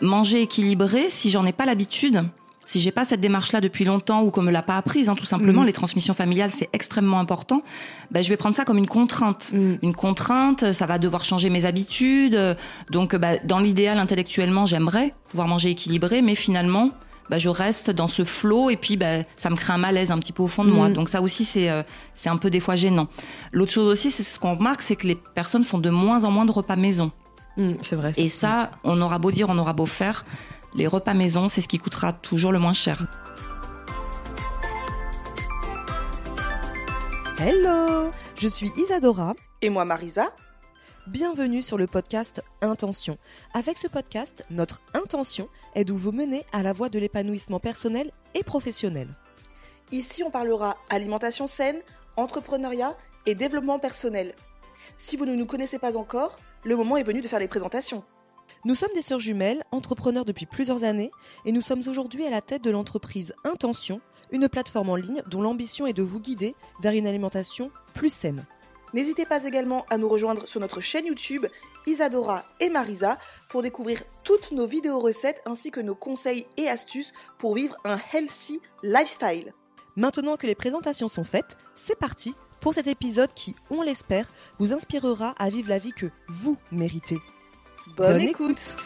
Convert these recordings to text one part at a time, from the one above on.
Manger équilibré, si j'en ai pas l'habitude, si j'ai pas cette démarche-là depuis longtemps ou qu'on me l'a pas apprise, hein, tout simplement, Mhm. les transmissions familiales, c'est extrêmement important. Ben, je vais prendre ça comme une contrainte. Mhm. Une contrainte, ça va devoir changer mes habitudes. euh, Donc, ben, dans l'idéal, intellectuellement, j'aimerais pouvoir manger équilibré, mais finalement, ben, je reste dans ce flot et puis ben, ça me crée un malaise un petit peu au fond de moi. Mhm. Donc ça aussi, c'est euh, c'est un peu des fois gênant. L'autre chose aussi, c'est ce qu'on remarque, c'est que les personnes font de moins en moins de repas maison. Mm, c'est vrai. Et ça, on aura beau dire, on aura beau faire, les repas maison, c'est ce qui coûtera toujours le moins cher. Hello, je suis Isadora. Et moi, Marisa Bienvenue sur le podcast Intention. Avec ce podcast, notre intention est de vous mener à la voie de l'épanouissement personnel et professionnel. Ici, on parlera alimentation saine, entrepreneuriat et développement personnel. Si vous ne nous connaissez pas encore, le moment est venu de faire les présentations. Nous sommes des sœurs jumelles, entrepreneurs depuis plusieurs années, et nous sommes aujourd'hui à la tête de l'entreprise Intention, une plateforme en ligne dont l'ambition est de vous guider vers une alimentation plus saine. N'hésitez pas également à nous rejoindre sur notre chaîne YouTube Isadora et Marisa pour découvrir toutes nos vidéos recettes ainsi que nos conseils et astuces pour vivre un healthy lifestyle. Maintenant que les présentations sont faites, c'est parti pour cet épisode qui, on l'espère, vous inspirera à vivre la vie que vous méritez. Bonne, Bonne écoute.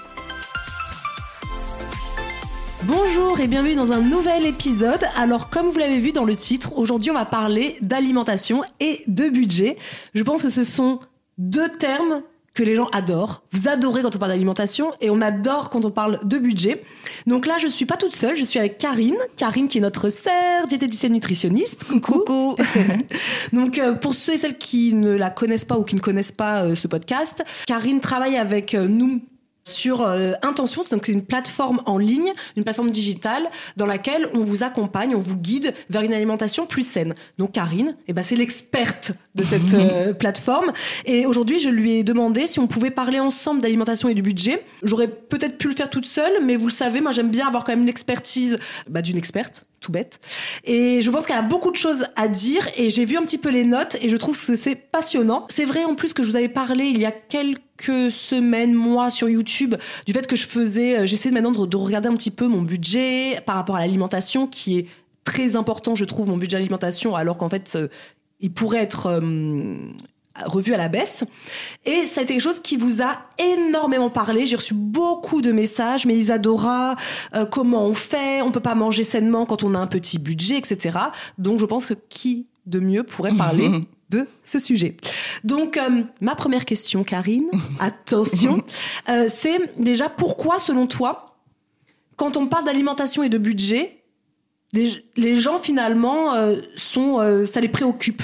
Bonjour et bienvenue dans un nouvel épisode. Alors comme vous l'avez vu dans le titre, aujourd'hui on va parler d'alimentation et de budget. Je pense que ce sont deux termes que les gens adorent. Vous adorez quand on parle d'alimentation et on adore quand on parle de budget. Donc là, je suis pas toute seule, je suis avec Karine. Karine qui est notre sœur diététicienne nutritionniste. Coucou. Coucou Donc euh, pour ceux et celles qui ne la connaissent pas ou qui ne connaissent pas euh, ce podcast, Karine travaille avec euh, nous sur euh, Intention, c'est donc une plateforme en ligne, une plateforme digitale dans laquelle on vous accompagne, on vous guide vers une alimentation plus saine. Donc Karine, eh ben, c'est l'experte de cette euh, plateforme. Et aujourd'hui, je lui ai demandé si on pouvait parler ensemble d'alimentation et du budget. J'aurais peut-être pu le faire toute seule, mais vous le savez, moi j'aime bien avoir quand même l'expertise bah, d'une experte, tout bête. Et je pense qu'elle a beaucoup de choses à dire et j'ai vu un petit peu les notes et je trouve que c'est passionnant. C'est vrai en plus que je vous avais parlé il y a quelques semaines, mois sur YouTube du fait que je faisais, euh, j'essaie maintenant de, de regarder un petit peu mon budget par rapport à l'alimentation qui est très important, je trouve, mon budget alimentation, alors qu'en fait, euh, il pourrait être euh, revu à la baisse. Et ça a été quelque chose qui vous a énormément parlé. J'ai reçu beaucoup de messages, mais Isadora, comment on fait On peut pas manger sainement quand on a un petit budget, etc. Donc je pense que qui de mieux pourrait parler de ce sujet. Donc euh, ma première question, Karine, attention, euh, c'est déjà pourquoi, selon toi, quand on parle d'alimentation et de budget, les, les gens finalement euh, sont, euh, ça les préoccupe?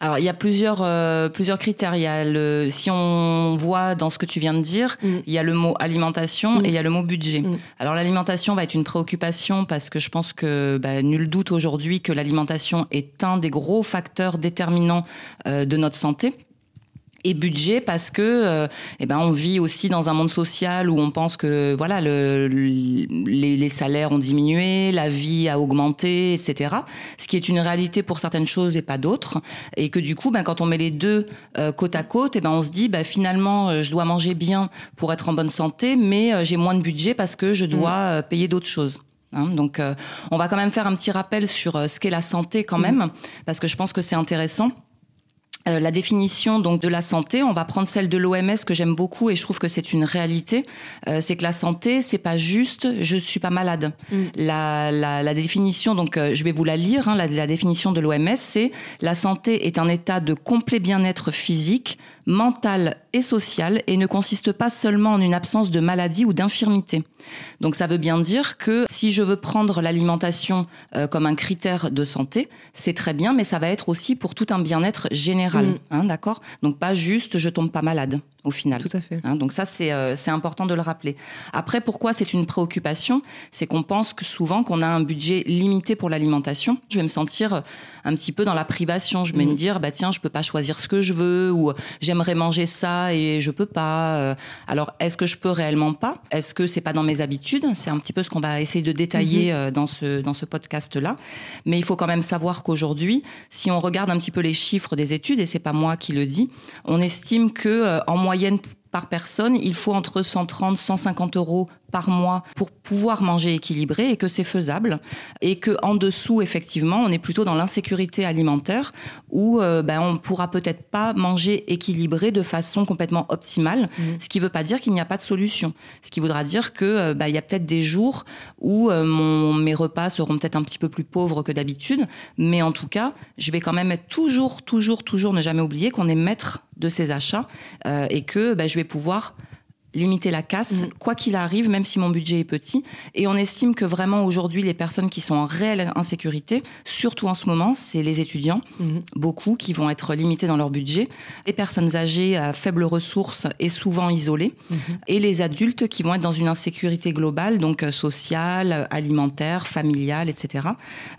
Alors, il y a plusieurs, euh, plusieurs critères. Il y a le, si on voit dans ce que tu viens de dire, Mm. il y a le mot alimentation Mm. et il y a le mot budget. Mm. Alors, l'alimentation va être une préoccupation parce que je pense que bah, nul doute aujourd'hui que l'alimentation est un des gros facteurs déterminants euh, de notre santé. Et budget parce que euh, eh ben on vit aussi dans un monde social où on pense que voilà le, le- les, les salaires ont diminué, la vie a augmenté, etc. Ce qui est une réalité pour certaines choses et pas d'autres, et que du coup, ben, quand on met les deux euh, côte à côte, eh ben on se dit ben, finalement euh, je dois manger bien pour être en bonne santé, mais euh, j'ai moins de budget parce que je dois euh, payer d'autres choses. Hein, donc, euh, on va quand même faire un petit rappel sur euh, ce qu'est la santé quand même, parce que je pense que c'est intéressant. Euh, la définition donc de la santé, on va prendre celle de l'OMS que j'aime beaucoup et je trouve que c'est une réalité. Euh, c'est que la santé, c'est pas juste je suis pas malade. Mm. La, la, la définition, donc euh, je vais vous la lire. Hein, la, la définition de l'OMS, c'est la santé est un état de complet bien-être physique, mentale et sociale et ne consiste pas seulement en une absence de maladie ou d'infirmité. Donc ça veut bien dire que si je veux prendre l'alimentation euh, comme un critère de santé, c'est très bien, mais ça va être aussi pour tout un bien-être général, Mm. hein, d'accord? Donc pas juste je tombe pas malade au final. Tout à fait. Hein, donc ça, c'est euh, c'est important de le rappeler. Après, pourquoi c'est une préoccupation? C'est qu'on pense que souvent qu'on a un budget limité pour l'alimentation. Je vais me sentir un petit peu dans la privation. Je vais me dire, bah tiens, je peux pas choisir ce que je veux ou j'aimerais manger ça et je peux pas. Euh, Alors, est-ce que je peux réellement pas? Est-ce que c'est pas dans mes habitudes? C'est un petit peu ce qu'on va essayer de détailler euh, dans ce dans ce podcast-là. Mais il faut quand même savoir qu'aujourd'hui, si on regarde un petit peu les chiffres des études, et c'est pas moi qui le dis, on estime que euh, en moyenne par personne, il faut entre 130 150 euros par mois pour pouvoir manger équilibré et que c'est faisable. Et que en dessous effectivement on est plutôt dans l'insécurité alimentaire où euh, ben, on pourra peut-être pas manger équilibré de façon complètement optimale ce qui veut pas dire qu'il n'y a pas de solution. Ce qui voudra dire que euh, ben, il y a peut-être des jours où euh, mon, mes repas seront peut-être un petit peu plus pauvres que d'habitude. Mais en tout cas je vais quand même être toujours toujours toujours ne jamais oublier qu'on est maître de ses achats euh, et que ben, je vais pouvoir limiter la casse, Mhm. quoi qu'il arrive, même si mon budget est petit. Et on estime que vraiment aujourd'hui, les personnes qui sont en réelle insécurité, surtout en ce moment, c'est les étudiants, Mhm. beaucoup qui vont être limités dans leur budget, les personnes âgées à faibles ressources et souvent isolées, Mhm. et les adultes qui vont être dans une insécurité globale, donc euh, sociale, alimentaire, familiale, etc.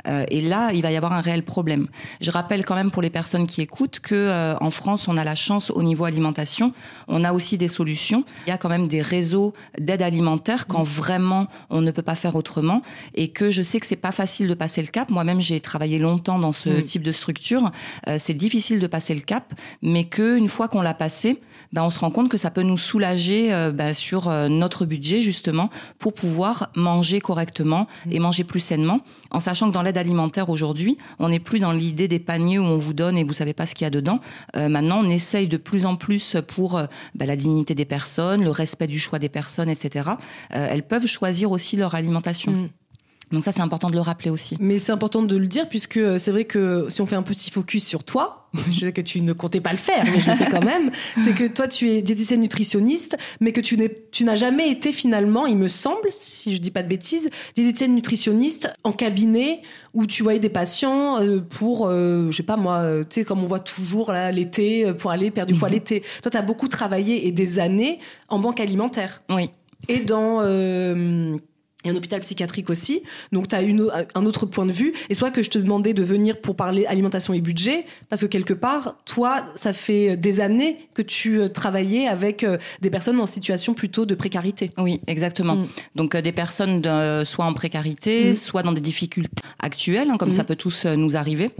Euh, et là, il va y avoir un réel problème. Je rappelle quand même pour les personnes qui écoutent que euh, en France, on a la chance au niveau alimentation, on a aussi des solutions. Il y a quand même des réseaux d'aide alimentaire quand vraiment on ne peut pas faire autrement et que je sais que c'est pas facile de passer le cap. Moi-même, j'ai travaillé longtemps dans ce type de structure. Euh, c'est difficile de passer le cap, mais que une fois qu'on l'a passé, ben, on se rend compte que ça peut nous soulager euh, ben, sur euh, notre budget justement pour pouvoir manger correctement et manger plus sainement, en sachant que dans l'aide alimentaire aujourd'hui, on n'est plus dans l'idée des paniers où on vous donne et vous savez pas ce qu'il y a dedans. Maintenant, on essaye de plus en plus pour ben, la dignité des personnes, le respect du choix des personnes, etc. Euh, elles peuvent choisir aussi leur alimentation. Mm. Donc ça, c'est important de le rappeler aussi. Mais c'est important de le dire puisque euh, c'est vrai que si on fait un petit focus sur toi, je sais que tu ne comptais pas le faire, mais je le fais quand même, c'est que toi tu es diététicienne nutritionniste, mais que tu n'es, tu n'as jamais été finalement, il me semble, si je dis pas de bêtises, diététicienne nutritionniste en cabinet où tu voyais des patients euh, pour, euh, je sais pas moi, euh, tu sais comme on voit toujours là l'été euh, pour aller perdre du poids l'été. Toi tu as beaucoup travaillé et des années en banque alimentaire Oui. et dans euh, et un hôpital psychiatrique aussi. Donc, tu as une, un autre point de vue. Et c'est ça que je te demandais de venir pour parler alimentation et budget, parce que quelque part, toi, ça fait des années que tu euh, travaillais avec euh, des personnes en situation plutôt de précarité. Oui, exactement. Mm. Donc euh, des personnes de- soit en précarité, Mm. soit dans des difficultés actuelles, hein, comme Mm. ça peut tous euh, nous arriver.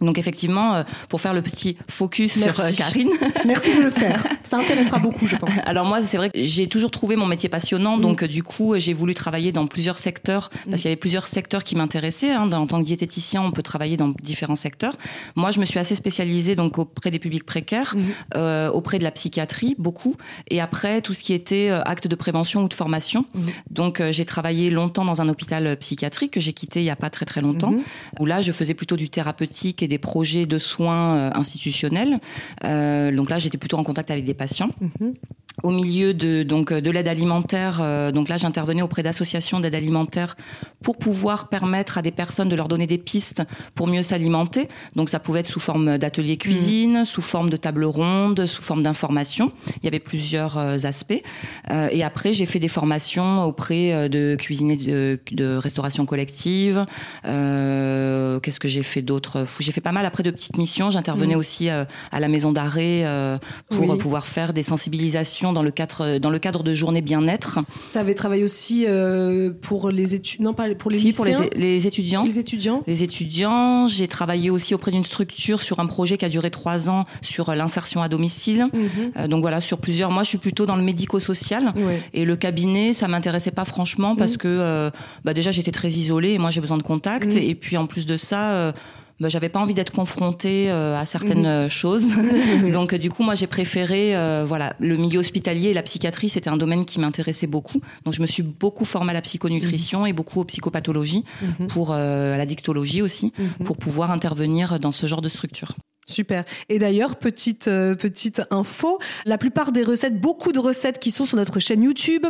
Donc effectivement, euh, pour faire le petit focus sur Merci. euh, Karine. Merci de le faire. Ça intéressera beaucoup, je pense. Alors moi, c'est vrai que j'ai toujours trouvé mon métier passionnant, donc euh, du coup, j'ai voulu travailler dans plusieurs secteurs parce qu'il y avait plusieurs secteurs qui m'intéressaient. Hein. En tant que diététicien, on peut travailler dans différents secteurs. Moi, je me suis assez spécialisée donc auprès des publics précaires, Mhm. euh, auprès de la psychiatrie beaucoup, et après tout ce qui était acte de prévention ou de formation. Donc j'ai travaillé longtemps dans un hôpital psychiatrique que j'ai quitté il y a pas très très longtemps, Mhm. où là je faisais plutôt du thérapeutique et des projets de soins euh, institutionnels. Euh, donc là, j'étais plutôt en contact avec des patients Mhm. Au milieu de donc de l'aide alimentaire. euh, donc là, j'intervenais auprès d'associations d'aide alimentaire pour pouvoir permettre à des personnes de leur donner des pistes pour mieux s'alimenter. Donc ça pouvait être sous forme d'atelier cuisine, sous forme de table ronde, sous forme d'information. Il y avait plusieurs euh, aspects. Euh, et après, j'ai fait des formations auprès euh, de cuisiniers de, de restauration collective. Euh, Qu'est-ce que j'ai fait d'autre? J'ai fait pas mal après de petites missions. J'intervenais Mhm. aussi euh, à la maison d'arrêt euh, pour Oui. euh, pouvoir faire des sensibilisations dans le cadre dans le cadre de journées bien-être. Tu avais travaillé aussi euh, pour les études, non pas pour les Si, pour les, étudiants. les étudiants. Les étudiants, j'ai travaillé aussi auprès d'une structure sur un projet qui a duré trois ans sur euh, l'insertion à domicile. Mhm. Euh, donc voilà, sur plusieurs. Moi, je suis plutôt dans le médico-social. Ouais. Et le cabinet, ça m'intéressait pas franchement parce que euh, bah déjà j'étais très isolée et moi j'ai besoin de contact. Mm. Et puis en plus de ça, euh, bah, j'avais pas envie d'être confrontée euh, à certaines Mhm. euh, choses. Donc du coup, moi j'ai préféré, euh, voilà, le milieu hospitalier et la psychiatrie, c'était un domaine qui m'intéressait beaucoup. Donc je me suis beaucoup formée à la psychonutrition et beaucoup aux psychopathologies Mhm. pour euh, à la dictologie aussi Mhm. pour pouvoir intervenir dans ce genre de structure. Super. Et d'ailleurs, petite euh, petite info, la plupart des recettes, beaucoup de recettes qui sont sur notre chaîne YouTube,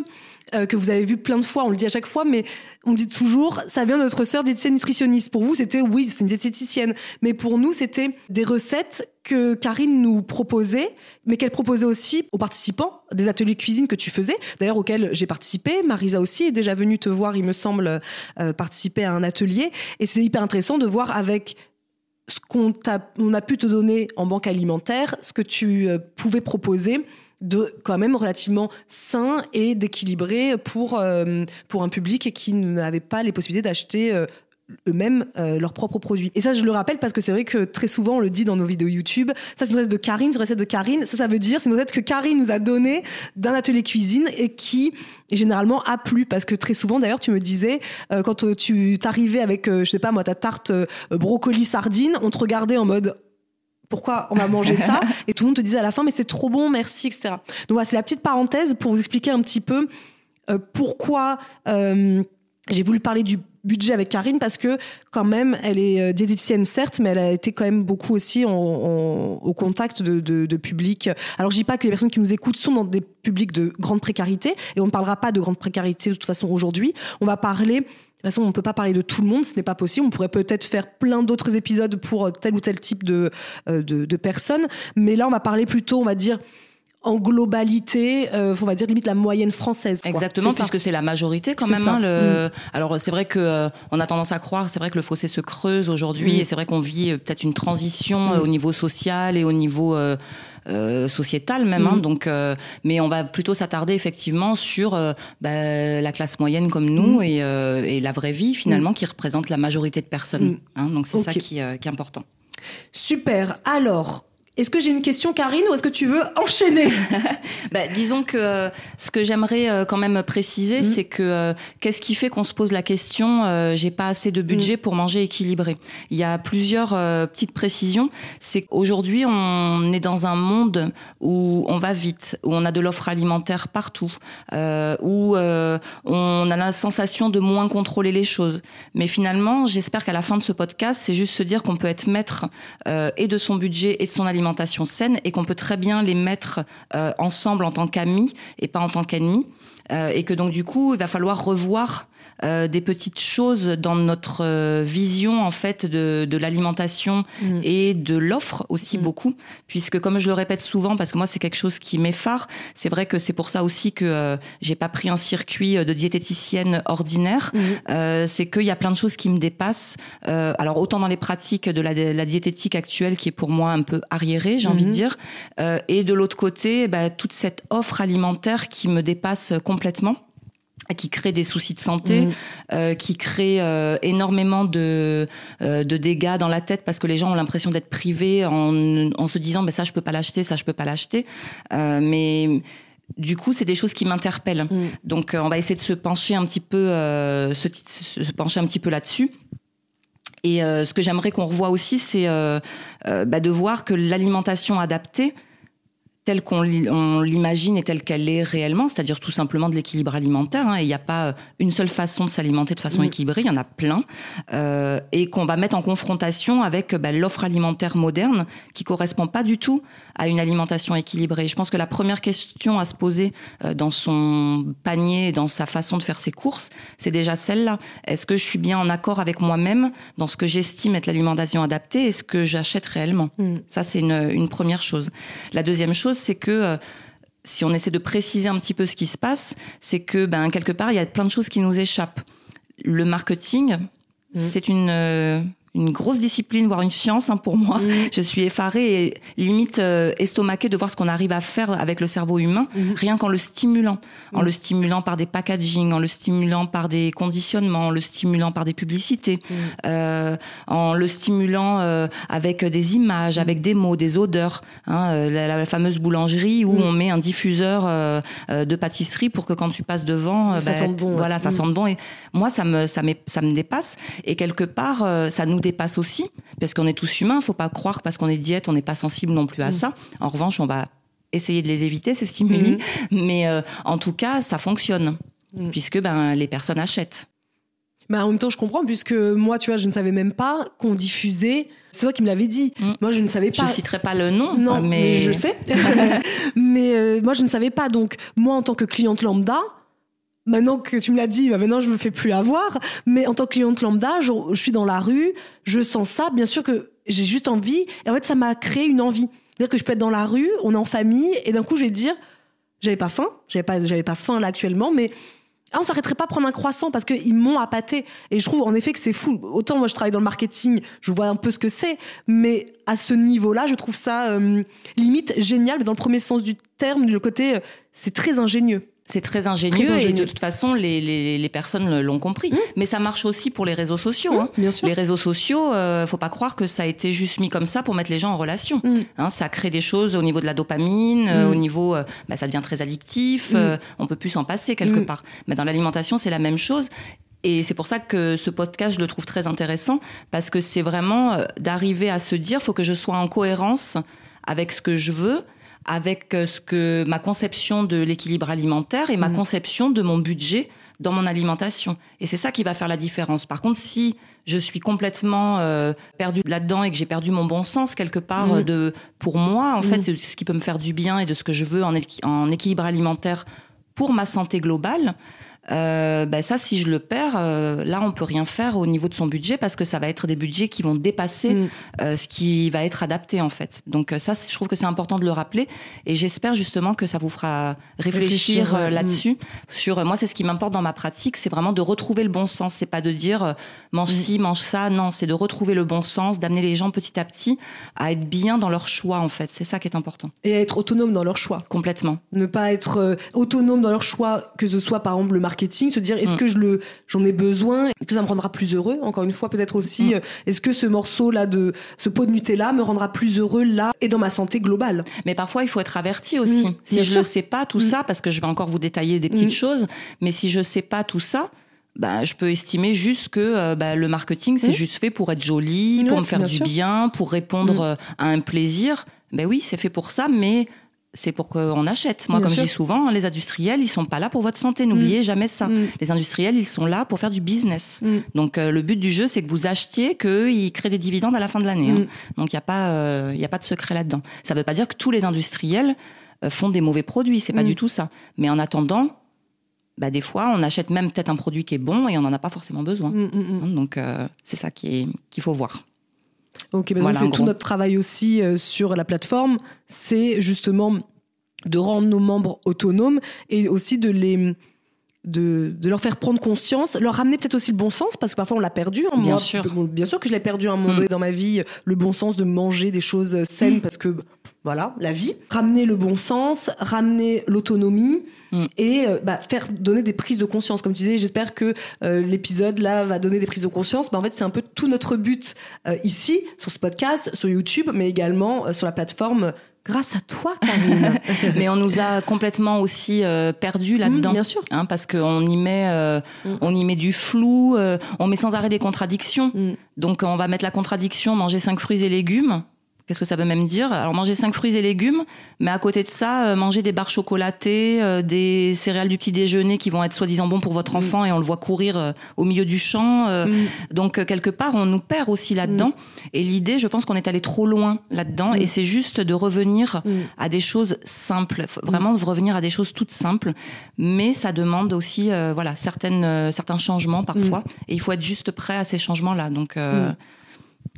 euh, que vous avez vu plein de fois, on le dit à chaque fois, mais on dit toujours, ça vient de notre sœur diététicienne nutritionniste. Pour vous, c'était oui, c'est une diététicienne, mais pour nous, c'était des recettes que Karine nous proposait, mais qu'elle proposait aussi aux participants des ateliers cuisine que tu faisais, d'ailleurs auxquels j'ai participé. Marisa aussi est déjà venue te voir, il me semble, euh, participer à un atelier, et c'était hyper intéressant de voir avec ce qu'on a, on a pu te donner en banque alimentaire, ce que tu euh, pouvais proposer de quand même relativement sain et d'équilibré pour euh, pour un public qui n'avait pas les possibilités d'acheter euh, eux-mêmes euh, leurs propres produits. Et ça, je le rappelle parce que c'est vrai que très souvent, on le dit dans nos vidéos YouTube, ça c'est une recette de Karine, c'est une recette de Karine. Ça, ça veut dire, c'est une recette que Karine nous a donnée d'un atelier cuisine et qui généralement a plu parce que très souvent, d'ailleurs, tu me disais, euh, quand euh, tu t'arrivais avec, euh, je sais pas moi, ta tarte brocoli sardine, on te regardait en mode pourquoi on a mangé ça et tout le monde te disait à la fin mais c'est trop bon merci etc donc voilà c'est la petite parenthèse pour vous expliquer un petit peu pourquoi j'ai voulu parler du budget avec Karine parce que quand même elle est euh, diététicienne certes mais elle a été quand même beaucoup aussi au contact de, de, de public alors je dis pas que les personnes qui nous écoutent sont dans des publics de grande précarité et on ne parlera pas de grande précarité de toute façon aujourd'hui on va parler de toute façon, on ne peut pas parler de tout le monde, ce n'est pas possible. On pourrait peut-être faire plein d'autres épisodes pour euh, tel ou tel type de, euh, de, de personnes. Mais là, on va parler plutôt, on va dire, en globalité, euh, on va dire limite la moyenne française. quoi. Exactement, puisque c'est la majorité quand même. hein, le... Alors c'est vrai que euh, on a tendance à croire, c'est vrai que le fossé se creuse aujourd'hui, Mm. et c'est vrai qu'on vit euh, peut-être une transition euh, Mm. au niveau social et au niveau euh, euh, sociétal même. hein, Mm. donc, euh, mais on va plutôt s'attarder effectivement sur euh, bah, la classe moyenne comme nous Mm. et, euh, et la vraie vie finalement qui représente la majorité de personnes. Mm. hein, donc c'est ça qui, euh, qui est important. Super. Alors, est-ce que j'ai une question, Karine, ou est-ce que tu veux enchaîner? Bah, disons que euh, ce que j'aimerais euh, quand même préciser, Mm. c'est que euh, qu'est-ce qui fait qu'on se pose la question euh, j'ai pas assez de budget Mm. pour manger équilibré? Il y a plusieurs euh, petites précisions. C'est qu'aujourd'hui on est dans un monde où on va vite, où on a de l'offre alimentaire partout, euh, où euh, on a la sensation de moins contrôler les choses. Mais finalement, j'espère qu'à la fin de ce podcast, c'est juste se dire qu'on peut être maître euh, et de son budget et de son alimentation saine et qu'on peut très bien les mettre euh, ensemble en tant qu'amis et pas en tant qu'ennemis. Euh, et que donc du coup, il va falloir revoir euh, des petites choses dans notre euh, vision en fait de, de l'alimentation Mm. et de l'offre aussi Mm. beaucoup, puisque comme je le répète souvent, parce que moi c'est quelque chose qui m'effare, c'est vrai que c'est pour ça aussi que euh, j'ai pas pris un circuit de diététicienne ordinaire. Mhm. Euh, c'est qu'il y a plein de choses qui me dépassent. Euh, alors autant dans les pratiques de la, de la diététique actuelle qui est pour moi un peu arriérée, j'ai envie de Mhm. dire, euh, et de l'autre côté, bah, toute cette offre alimentaire qui me dépasse complètement qui crée des soucis de santé, Mhm. euh, qui crée euh, énormément de, euh, de dégâts dans la tête parce que les gens ont l'impression d'être privés en, en se disant ben ça je peux pas l'acheter, ça je peux pas l'acheter. Euh, mais du coup, c'est des choses qui m'interpellent. Mm. Donc, euh, on va essayer de se pencher un petit peu, euh, se, se- pencher un petit peu là-dessus. Et euh, ce que j'aimerais qu'on revoie aussi, c'est bah, de voir que l'alimentation adaptée, telle qu'on l'i- on l'imagine et telle qu'elle est réellement, c'est-à-dire tout simplement de l'équilibre alimentaire. hein, et il n'y a pas une seule façon de s'alimenter de façon Mm. équilibrée, il y en a plein, euh, et qu'on va mettre en confrontation avec bah, l'offre alimentaire moderne qui correspond pas du tout à une alimentation équilibrée. Je pense que la première question à se poser euh, dans son panier, dans sa façon de faire ses courses, c'est déjà celle-là. Est-ce que je suis bien en accord avec moi-même dans ce que j'estime être l'alimentation adaptée et ce que j'achète réellement? Mm. Ça, c'est une, une première chose. La deuxième chose, c'est que euh, si on essaie de préciser un petit peu ce qui se passe, c'est que ben, quelque part, il y a plein de choses qui nous échappent. Le marketing, c'est une, euh, une grosse discipline, voire une science hein, pour moi. Mm. Je suis effarée et limite euh, estomaquée de voir ce qu'on arrive à faire avec le cerveau humain, Mhm. rien qu'en le stimulant. En Mhm. le stimulant par des packaging, en le stimulant par des conditionnements, en le stimulant par des publicités, Mhm. euh, en le stimulant euh, avec des images, avec des mots, des odeurs. Hein, euh, la, la fameuse boulangerie où on met un diffuseur euh, euh, de pâtisserie pour que quand tu passes devant, Ça sente t- bon, voilà, ça sente bon. Et moi, ça me, ça, ça me dépasse. Et quelque part, ça nous dépasse aussi, parce qu'on est tous humains. Faut pas croire parce qu'on est diète, on n'est pas sensible non plus à Mhm. ça. En revanche, on va essayer de les éviter ces stimuli, mais euh, en tout cas, ça fonctionne, Mhm. puisque ben les personnes achètent. Bah, en même temps, je comprends, puisque moi, tu vois, je ne savais même pas qu'on diffusait. C'est toi qui me l'avais dit. Mm. Moi, je ne savais pas. Je citerai pas le nom, Non, mais, mais je sais. mais euh, moi, je ne savais pas. Donc, moi, en tant que cliente lambda, maintenant que tu me l'as dit, bah, maintenant, je me fais plus avoir. Mais en tant que cliente lambda, je, suis dans la rue, je sens ça. Bien sûr que j'ai juste envie. Et en fait, ça m'a créé une envie. C'est-à-dire que je peux être dans la rue, on est en famille, et d'un coup, je vais dire, j'avais pas faim, j'avais pas, j'avais pas faim là actuellement, mais ah, on s'arrêterait pas à prendre un croissant parce qu'ils m'ont appâté. Et je trouve en effet que c'est fou. Autant moi je travaille dans le marketing, je vois un peu ce que c'est, mais à ce niveau-là, je trouve ça euh, limite génial, mais dans le premier sens du terme, le côté, euh, c'est très ingénieux. C'est très ingénieux, Très ingénieux. et de toute façon, les, les, les personnes l'ont compris. Mais ça marche aussi pour les réseaux sociaux. Mmh, hein. bien sûr. Les réseaux sociaux, euh, faut pas croire que ça a été juste mis comme ça pour mettre les gens en relation. Mm. Hein, ça crée des choses au niveau de la dopamine, euh, au niveau, euh, bah, ça devient très addictif. Euh, on peut plus s'en passer quelque part. Mais dans l'alimentation, c'est la même chose. Et c'est pour ça que ce podcast, je le trouve très intéressant, parce que c'est vraiment euh, d'arriver à se dire, faut que je sois en cohérence avec ce que je veux, avec euh, ce que ma conception de l'équilibre alimentaire et ma Mm. conception de mon budget dans mon alimentation. Et c'est ça qui va faire la différence. Par contre, si je suis complètement euh, perdue là-dedans et que j'ai perdu mon bon sens quelque part Mm. de, pour moi, en Mm. fait, de ce qui peut me faire du bien et de ce que je veux en équilibre alimentaire pour ma santé globale, euh, ben ça, si je le perds, euh, là, on peut rien faire au niveau de son budget parce que ça va être des budgets qui vont dépasser Mm. euh, ce qui va être adapté en fait. Donc ça, je trouve que c'est important de le rappeler et j'espère justement que ça vous fera réfléchir, là-dessus. Sur euh, moi, c'est ce qui m'importe dans ma pratique, c'est vraiment de retrouver le bon sens. C'est pas de dire euh, mange Mm. ci, mange ça. Non, c'est de retrouver le bon sens, d'amener les gens petit à petit à être bien dans leur choix en fait. C'est ça qui est important. Et à être autonome dans leur choix. Complètement. ne pas être autonome dans leur choix, que ce soit par exemple le marketing, se dire est-ce Mm. que je le j'en ai besoin, est-ce que ça me rendra plus heureux. Encore une fois, peut-être aussi Mm. euh, est-ce que ce morceau là de ce pot de Nutella me rendra plus heureux là et dans ma santé globale? Mais parfois, il faut être averti aussi. Mm, si je ne sais pas tout ça, parce que je vais encore vous détailler des petites choses, mais si je sais pas tout ça, bah, je peux estimer juste que euh, bah, le marketing, c'est juste fait pour être joli, pour me faire du sûr. bien, pour répondre euh, à un plaisir. Ben oui, c'est fait pour ça, mais c'est pour qu'on achète. Moi, Bien comme sûr. je dis souvent, hein, les industriels, ils sont pas là pour votre santé. N'oubliez jamais ça. Mm. Les industriels, ils sont là pour faire du business. Mm. Donc, euh, le but du jeu, c'est que vous achetiez, qu'ils créent des dividendes à la fin de l'année. hein. Mm. Donc, il n'y a, pas, euh, il y a pas de secret là-dedans. Ça ne veut pas dire que tous les industriels euh, font des mauvais produits. C'est pas Mm. du tout ça. Mais en attendant, bah, des fois, on achète même peut-être un produit qui est bon et on n'en a pas forcément besoin. Mm, mm, mm. Donc, euh, c'est ça qui est- qu'il faut voir. Ok, bah donc Voilà, en c'est tout notre travail aussi euh, sur la plateforme, c'est justement de rendre nos membres autonomes et aussi de les de, de leur faire prendre conscience, leur ramener peut-être aussi le bon sens parce que parfois on l'a perdu. hein. Bien Moi, sûr. bien sûr que je l'ai perdu à un moment Mm. donné dans ma vie, le bon sens de manger des choses saines Mm. parce que voilà la vie. Ramener le bon sens, ramener l'autonomie. Mm. Et euh, bah, faire donner des prises de conscience. Comme tu disais, j'espère que euh, l'épisode là va donner des prises de conscience. Bah, en fait, c'est un peu tout notre but euh, ici, sur ce podcast, sur YouTube, mais également euh, sur la plateforme. Grâce à toi, Karine. Mais on nous a complètement aussi euh, là-dedans. Mm, bien sûr. Hein, parce qu'on y met, euh, Mm. on y met du flou, euh, on met sans arrêt des contradictions. Mm. Donc on va mettre la contradiction manger cinq fruits et légumes. Qu'est-ce que ça veut même dire? Alors manger cinq fruits et légumes, mais à côté de ça, euh, manger des barres chocolatées, euh, des céréales du petit déjeuner qui vont être soi-disant bons pour votre Mm. enfant et on le voit courir euh, au milieu du champ. euh, Mm. Donc quelque part, on nous perd aussi là-dedans. Et l'idée, je pense qu'on est allé trop loin là-dedans. Mm. Et c'est juste de revenir Mm. à des choses simples. Vraiment de revenir à des choses toutes simples. Mais ça demande aussi, euh, voilà, certaines, euh, certains changements parfois. Et il faut être juste prêt à ces changements-là. Donc, euh, Mm.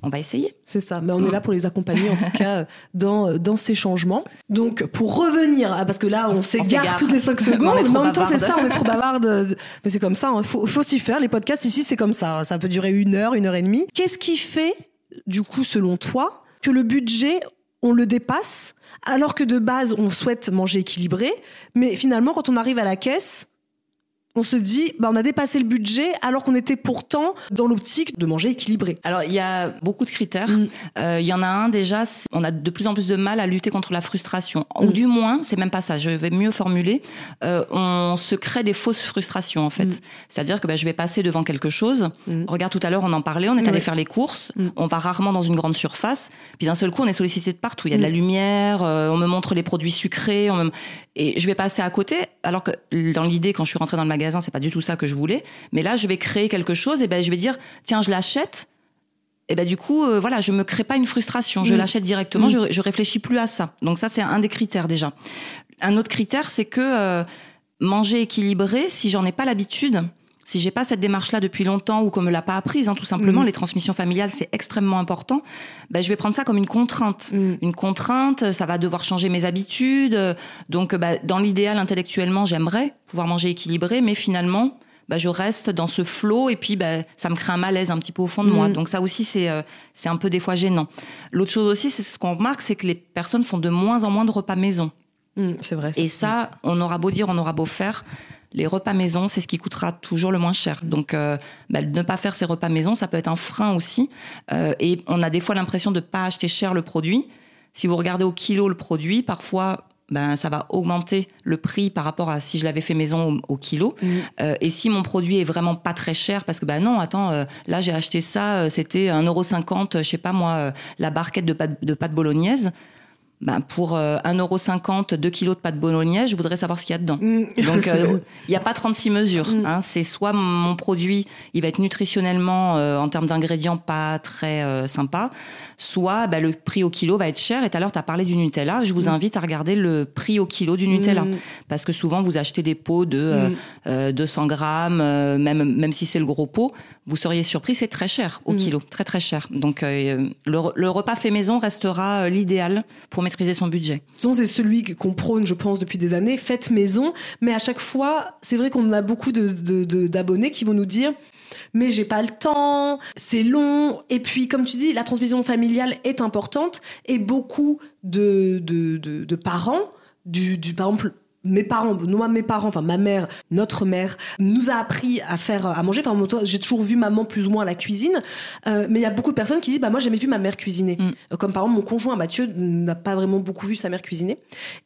On va essayer. C'est ça, mais on est là pour les accompagner en tout cas dans, dans ces changements. Donc pour revenir, ah, parce que là on s'égare toutes les 5 secondes, mais en même temps c'est ça, on est trop bavarde. Mais c'est comme ça, il faut, faut s'y faire. Les podcasts ici c'est comme ça, ça peut durer une heure, une heure et demie. Qu'est-ce qui fait, du coup selon toi, que le budget, on le dépasse alors que de base on souhaite manger équilibré, mais finalement quand on arrive à la caisse, on se dit, bah, on a dépassé le budget alors qu'on était pourtant dans l'optique de manger équilibré. Alors, il y a beaucoup de critères. Mm. Euh, Il y en a un déjà, on a de plus en plus de mal à lutter contre la frustration. Ou Mm. du moins, c'est même pas ça, je vais mieux formuler, euh, on se crée des fausses frustrations en fait. Mm. C'est-à-dire que bah, je vais passer devant quelque chose. Regarde, tout à l'heure, on en parlait, on est allé faire les courses, on va rarement dans une grande surface, puis d'un seul coup, on est sollicité de partout. Il y a de la lumière, euh, on me montre les produits sucrés, on me- Et je vais passer à côté, alors que dans l'idée, quand je suis rentrée dans le magasin, c'est pas du tout ça que je voulais. Mais là, je vais créer quelque chose, et ben je vais dire, tiens, je l'achète. Et ben du coup, euh, voilà, je me crée pas une frustration. Je Mm. l'achète directement. Mm. Je, je réfléchis plus à ça. Donc ça, c'est un des critères déjà. Un autre critère, c'est que euh, manger équilibré, si j'en ai pas l'habitude, si j'ai pas cette démarche-là depuis longtemps ou qu'on me l'a pas apprise, hein, tout simplement, Mhm. les transmissions familiales, c'est extrêmement important. Ben, je vais prendre ça comme une contrainte. Mm. Une contrainte, ça va devoir changer mes habitudes. Donc, bah, dans l'idéal, intellectuellement, j'aimerais pouvoir manger équilibré, mais finalement, bah, je reste dans ce flot et puis ça me crée un malaise un petit peu au fond de moi. Mhm. Donc ça aussi, c'est euh, c'est un peu des fois gênant. L'autre chose aussi, c'est ce qu'on remarque, c'est que les personnes font de moins en moins de repas maison. Mm, c'est vrai. Et ça, on aura beau dire, on aura beau faire, les repas maison, c'est ce qui coûtera toujours le moins cher. Donc, euh, bah, ne pas faire ces repas maison, ça peut être un frein aussi. Euh, et on a des fois l'impression de ne pas acheter cher le produit. Si vous regardez au kilo le produit, parfois, ben, ça va augmenter le prix par rapport à si je l'avais fait maison au, au kilo. Mm. Euh, et si mon produit est vraiment pas très cher, parce que bah non, attends, euh, là j'ai acheté ça, euh, c'était 1,50€, je sais pas moi, euh, la barquette de pâte, de pâte bolognaise. Ben, pour euh, 1,50€, 2 kilos de pâte bolognaise, je voudrais savoir ce qu'il y a dedans. Mm. Donc, euh, il n'y a pas 36 mesures. Mm. Hein. C'est soit mon produit, il va être nutritionnellement, euh, en termes d'ingrédients, pas très euh, sympa, soit bah, le prix au kilo va être cher. Et tout à l'heure, tu as parlé du Nutella. Je vous Mm. invite à regarder le prix au kilo du Nutella. Mm. Parce que souvent, vous achetez des pots de euh, Mm. euh, 200 grammes, euh, même, même si c'est le gros pot, vous seriez surpris, c'est très cher au Mm. kilo, très très cher. Donc, euh, le, le repas fait maison restera euh, l'idéal pour maîtriser son budget. C'est celui qu'on prône, je pense, depuis des années, faites maison. Mais à chaque fois, c'est vrai qu'on a beaucoup de- de- de- d'abonnés qui vont nous dire mais j'ai pas le temps, c'est long. Et puis, comme tu dis, la transmission familiale est importante et beaucoup de, de, de, de parents, du, du, par exemple, mes parents, moi, mes parents, enfin ma mère, notre mère, nous a appris à faire à manger. Enfin, moi, j'ai toujours vu maman plus ou moins à la cuisine, Euh, mais il y a beaucoup de personnes qui disent, bah moi, j'ai jamais vu ma mère cuisiner. Mm. Euh, Comme par exemple, mon conjoint Mathieu n'a pas vraiment beaucoup vu sa mère cuisiner.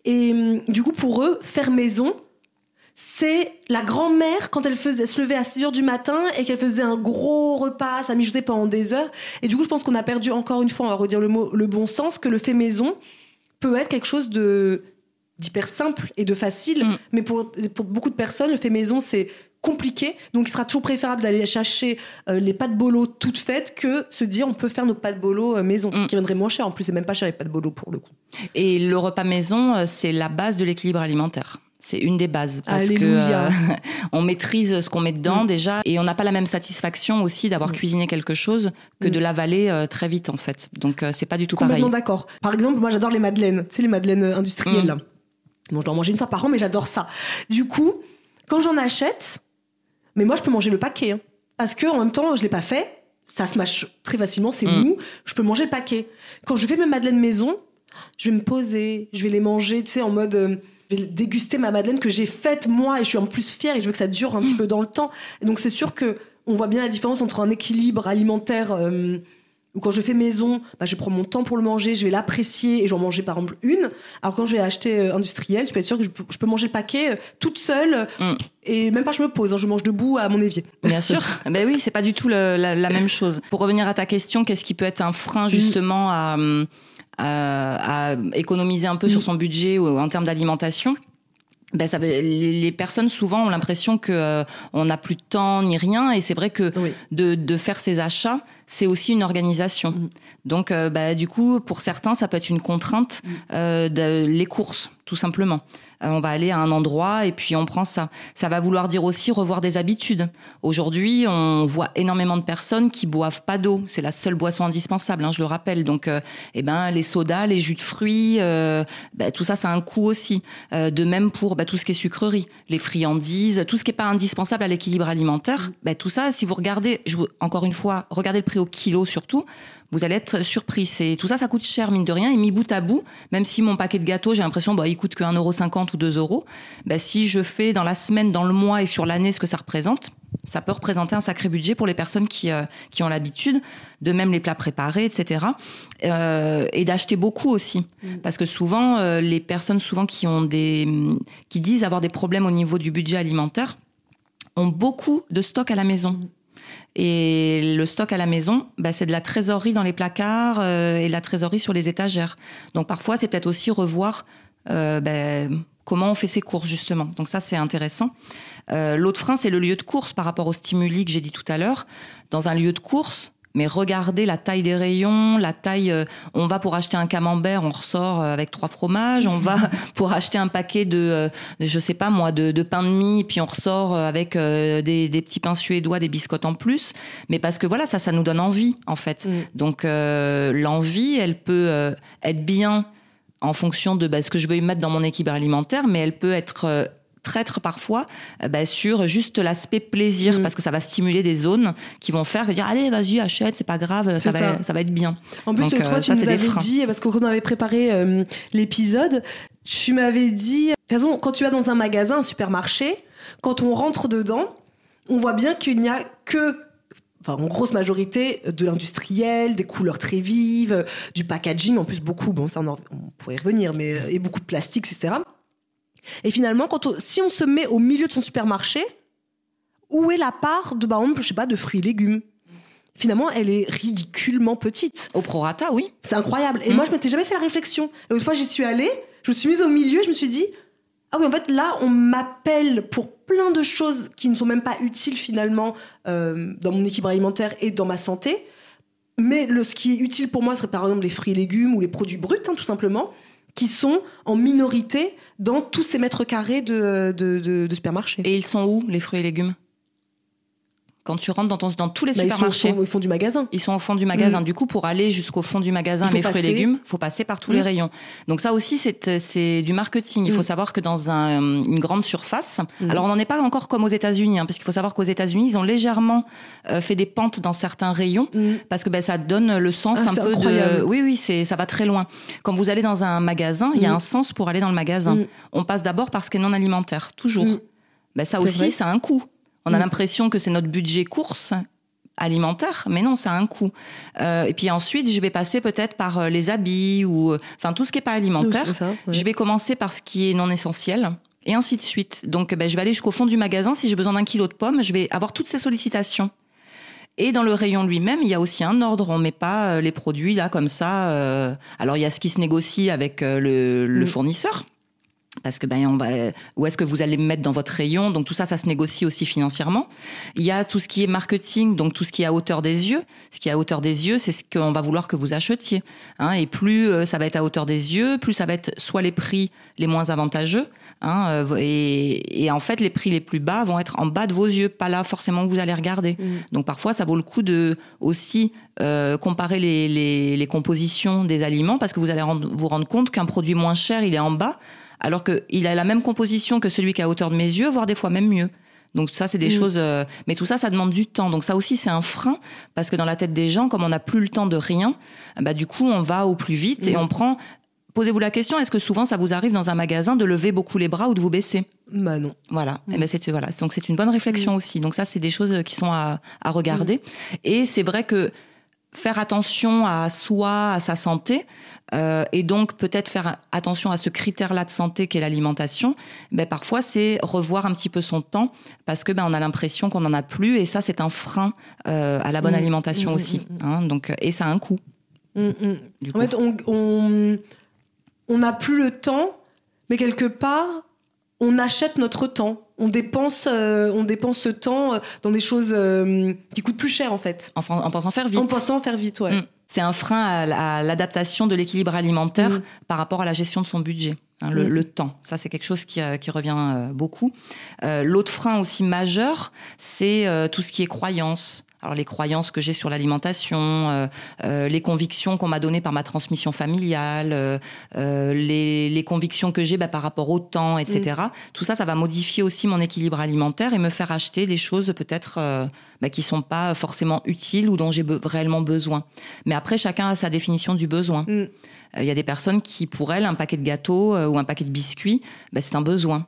Et hum, du coup, pour eux, faire maison, c'est la grand-mère quand elle faisait se levait à 6 heures du matin et qu'elle faisait un gros repas, ça mijotait pendant des heures. Et du coup, je pense qu'on a perdu encore une fois, on va redire le mot, le bon sens, que le fait maison peut être quelque chose de d'hyper simple et de facile. Mm. Mais pour, pour beaucoup de personnes, le fait maison, c'est compliqué. Donc, il sera toujours préférable d'aller chercher euh, les pâtes bolo toutes faites que se dire on peut faire nos pâtes bolo euh, maison, Mm. qui viendraient moins cher. En plus, c'est même pas cher les pâtes bolo pour le coup. Et le repas maison, euh, c'est la base de l'équilibre alimentaire. C'est une des bases parce Alléluia. que euh, on maîtrise ce qu'on met dedans déjà et on n'a pas la même satisfaction aussi d'avoir Mm. cuisiné quelque chose que Mm. de l'avaler euh, très vite en fait. Donc euh, c'est pas du tout Complètement pareil. d'accord. Par exemple, moi j'adore les madeleines, sais les madeleines industrielles Mm. Bon, je dois en manger une fois par an, mais j'adore ça. Du coup, quand j'en achète, mais moi je peux manger le paquet, hein. parce que en même temps je l'ai pas fait, ça se mâche très facilement, c'est Mm. mou, je peux manger le paquet. Quand je fais mes madeleines maison, je vais me poser, je vais les manger, tu sais, en mode. euh, je vais déguster ma madeleine que j'ai faite moi et je suis en plus fière et je veux que ça dure un petit peu dans le temps. Et donc c'est sûr que on voit bien la différence entre un équilibre alimentaire euh, où quand je fais maison, bah, je prends mon temps pour le manger, je vais l'apprécier et j'en manger par exemple une. Alors quand je vais acheter euh, industriel, je peux être sûre que je peux, je peux manger le paquet euh, toute seule Mm. et même pas je me pose, hein, je mange debout à mon évier. Bien sûr. ben oui, c'est pas du tout le- la, la même chose. Pour revenir à ta question, qu'est-ce qui peut être un frein justement à, à, à économiser un peu Mm. sur son budget ou en termes d'alimentation? Ben ça les, personnes souvent ont l'impression que euh, on n'a plus de temps ni rien et c'est vrai que Oui. de, de faire ses achats c'est aussi une organisation Mm. donc euh, bah, du coup pour certains ça peut être une contrainte Mm. euh, de, les courses tout simplement on va aller à un endroit et puis on prend ça. Ça va vouloir dire aussi revoir des habitudes. Aujourd'hui on voit énormément de personnes qui boivent pas d'eau. C'est la seule boisson indispensable hein, je le rappelle. Donc euh, eh ben les sodas les jus de fruits euh, bah, tout ça ça a un coût aussi. Euh, de même pour bah, tout ce qui est sucrerie. Les friandises tout ce qui est pas indispensable à l'équilibre alimentaire bah, tout ça si vous regardez je encore une fois regardez le prix au kilo surtout vous allez être surpris. C'est tout ça, ça coûte cher mine de rien. Et mis bout à bout, même si mon paquet de gâteaux, j'ai l'impression, bah, il coûte que 1,50€ ou 2 euros. Bah, si je fais dans la semaine, dans le mois et sur l'année ce que ça représente, ça peut représenter un sacré budget pour les personnes qui, euh, qui ont l'habitude, de même les plats préparés, etc. Euh, et d'acheter beaucoup aussi, parce que souvent euh, les personnes souvent qui ont des, qui disent avoir des problèmes au niveau du budget alimentaire ont beaucoup de stock à la maison. Et le stock à la maison, bah, c'est de la trésorerie dans les placards euh, et de la trésorerie sur les étagères. Donc parfois, c'est peut-être aussi revoir euh, ben, Comment on fait ses courses justement Donc ça c'est intéressant. Euh, L'autre frein c'est le lieu de course par rapport au stimuli que j'ai dit tout à l'heure. Dans un lieu de course, mais regardez la taille des rayons, la taille. euh, on va pour acheter un camembert, on ressort euh, avec trois fromages. On va pour acheter un paquet de, euh, je sais pas moi, de, de pain de mie, puis on ressort euh, avec euh, des, des petits pains suédois, des biscottes en plus. Mais parce que voilà, ça, ça nous donne envie en fait. Mm. Donc euh, l'envie, elle peut euh, être bien en fonction de bah, ce que je veux y mettre dans mon équilibre alimentaire, mais elle peut être euh, traître parfois euh, bah, sur juste l'aspect plaisir Mm. parce que ça va stimuler des zones qui vont faire dire allez vas-y achète c'est pas grave ça va ça. ça va être bien En plus, Donc, toi, euh, tu ça, nous avais freins. dit, parce que quand on avait préparé euh, l'épisode, tu m'avais dit, façon, quand tu vas dans un magasin, un supermarché, quand on rentre dedans, on voit bien qu'il n'y a que, enfin, en grosse majorité, de l'industriel, des couleurs très vives, du packaging, en plus beaucoup, bon, ça, on, en- on pourrait y revenir, mais, et beaucoup de plastique, etc. Et finalement, quand on- si on se met au milieu de son supermarché, où est la part de, exemple, je sais pas, de fruits et légumes? Finalement, elle est ridiculement petite. au prorata oui C'est incroyable. Et Mm. moi, je m'étais jamais fait la réflexion. Et une fois, j'y suis allée, je me suis mise au milieu, je me suis dit, ah oui, en fait, là, on m'appelle pour plein de choses qui ne sont même pas utiles finalement euh, dans mon équilibre alimentaire et dans ma santé. Mais le, ce qui est utile pour moi serait par exemple les fruits et légumes ou les produits bruts, hein, tout simplement, qui sont en minorité dans tous ces mètres carrés de, de, supermarchés. et ils sont où les fruits et légumes? Quand tu rentres dans, ton- dans tous les Bah, supermarchés ils sont- ils font du magasin. Ils sont au fond du magasin. Mm. Du coup, pour aller jusqu'au fond du magasin, mes fruits et passer. légumes, faut passer par tous Mm. les rayons. Donc ça aussi, c'est c'est du marketing. Il faut Mm. savoir que dans un, une grande surface, Mm. alors on n'en est pas encore comme aux États-Unis, hein, parce qu'il faut savoir qu'aux États-Unis, ils ont légèrement euh, fait des pentes dans certains rayons, Mm. parce que ben, ça donne le sens Ah, un peu incroyable. de. Oui, oui, c'est ça va très loin. Quand vous allez dans un magasin, il y a Mm. un sens pour aller dans le magasin. Mm. On passe d'abord par ce qui est non alimentaire, toujours. Mm. Ben, ça aussi, vrai. ça a un coût. On a Mm. l'impression que c'est notre budget course alimentaire, mais non, ça a un coût. Euh, et puis ensuite, je vais passer peut-être par euh, les habits ou euh, enfin tout ce qui est pas alimentaire. C'est ça, ouais. Je vais commencer par ce qui est non essentiel et ainsi de suite. Donc, ben, je vais aller jusqu'au fond du magasin. Si j'ai besoin d'un kilo de pommes, je vais avoir toutes ces sollicitations. Et dans le rayon lui-même, il y a aussi un ordre. On met pas euh, les produits là comme ça. euh, Alors, il y a ce qui se négocie avec le, le Mm. fournisseur. Parce que ben on va où est-ce que vous allez me mettre dans votre rayon? Donc tout ça ça se négocie aussi financièrement. Il y a tout ce qui est marketing donc tout ce qui est à hauteur des yeux. Ce qui est à hauteur des yeux c'est ce qu'on va vouloir que vous achetiez. Hein, et plus euh, ça va être à hauteur des yeux, plus ça va être soit les prix les moins avantageux hein, euh, et, et en fait les prix les plus bas vont être en bas de vos yeux, pas là forcément où vous allez regarder. Mm. Donc parfois, ça vaut le coup de aussi euh, comparer les, les, les compositions des aliments parce que vous allez rendre- vous rendre compte qu'un produit moins cher, il est en bas, alors qu'il a la même composition que celui qui est à hauteur de mes yeux, voire des fois même mieux. Donc ça, c'est des Mm. choses. euh, mais tout ça, ça demande du temps. Donc ça aussi, c'est un frein parce que dans la tête des gens, comme on n'a plus le temps de rien, bah du coup, on va au plus vite et Mm. on prend. Posez-vous la question est-ce que souvent ça vous arrive dans un magasin de lever beaucoup les bras ou de vous baisser? Bah non. voilà. Mm. Et ben c'est voilà. Donc c'est une bonne réflexion aussi. Donc ça c'est des choses qui sont à, à regarder. Et c'est vrai que faire attention à soi, à sa santé, euh, et donc peut-être faire attention à ce critère-là de santé qu'est l'alimentation. Ben parfois c'est revoir un petit peu son temps parce que ben on a l'impression qu'on en a plus et ça c'est un frein euh, à la bonne Mm. alimentation Mm, aussi. mm, hein. donc et ça a un coût. Mm, mm. Du En fait, on on on n'a plus le temps, mais quelque part, on achète notre temps. On dépense, euh, on dépense ce temps euh, dans des choses euh, qui coûtent plus cher en fait. en, en pensant faire vite. En pensant faire vite, ouais. Mm. C'est un frein à, la- à l'adaptation de l'équilibre alimentaire Mm. par rapport à la gestion de son budget. hein, le, Mm. le temps, ça c'est quelque chose qui, euh, qui revient beaucoup. L'autre frein aussi majeur, c'est tout ce qui est croyance. Alors les croyances que j'ai sur l'alimentation, euh, euh, les convictions qu'on m'a données par ma transmission familiale, euh, euh, les, les convictions que j'ai bah, par rapport au temps, etc. Tout ça, ça va modifier aussi mon équilibre alimentaire et me faire acheter des choses peut-être euh, bah, qui sont pas forcément utiles ou dont j'ai be- réellement besoin. Mais après, chacun a sa définition du besoin. Mm. Il y a des personnes qui, pour elles, un paquet de gâteaux euh, ou un paquet de biscuits, bah, c'est un besoin.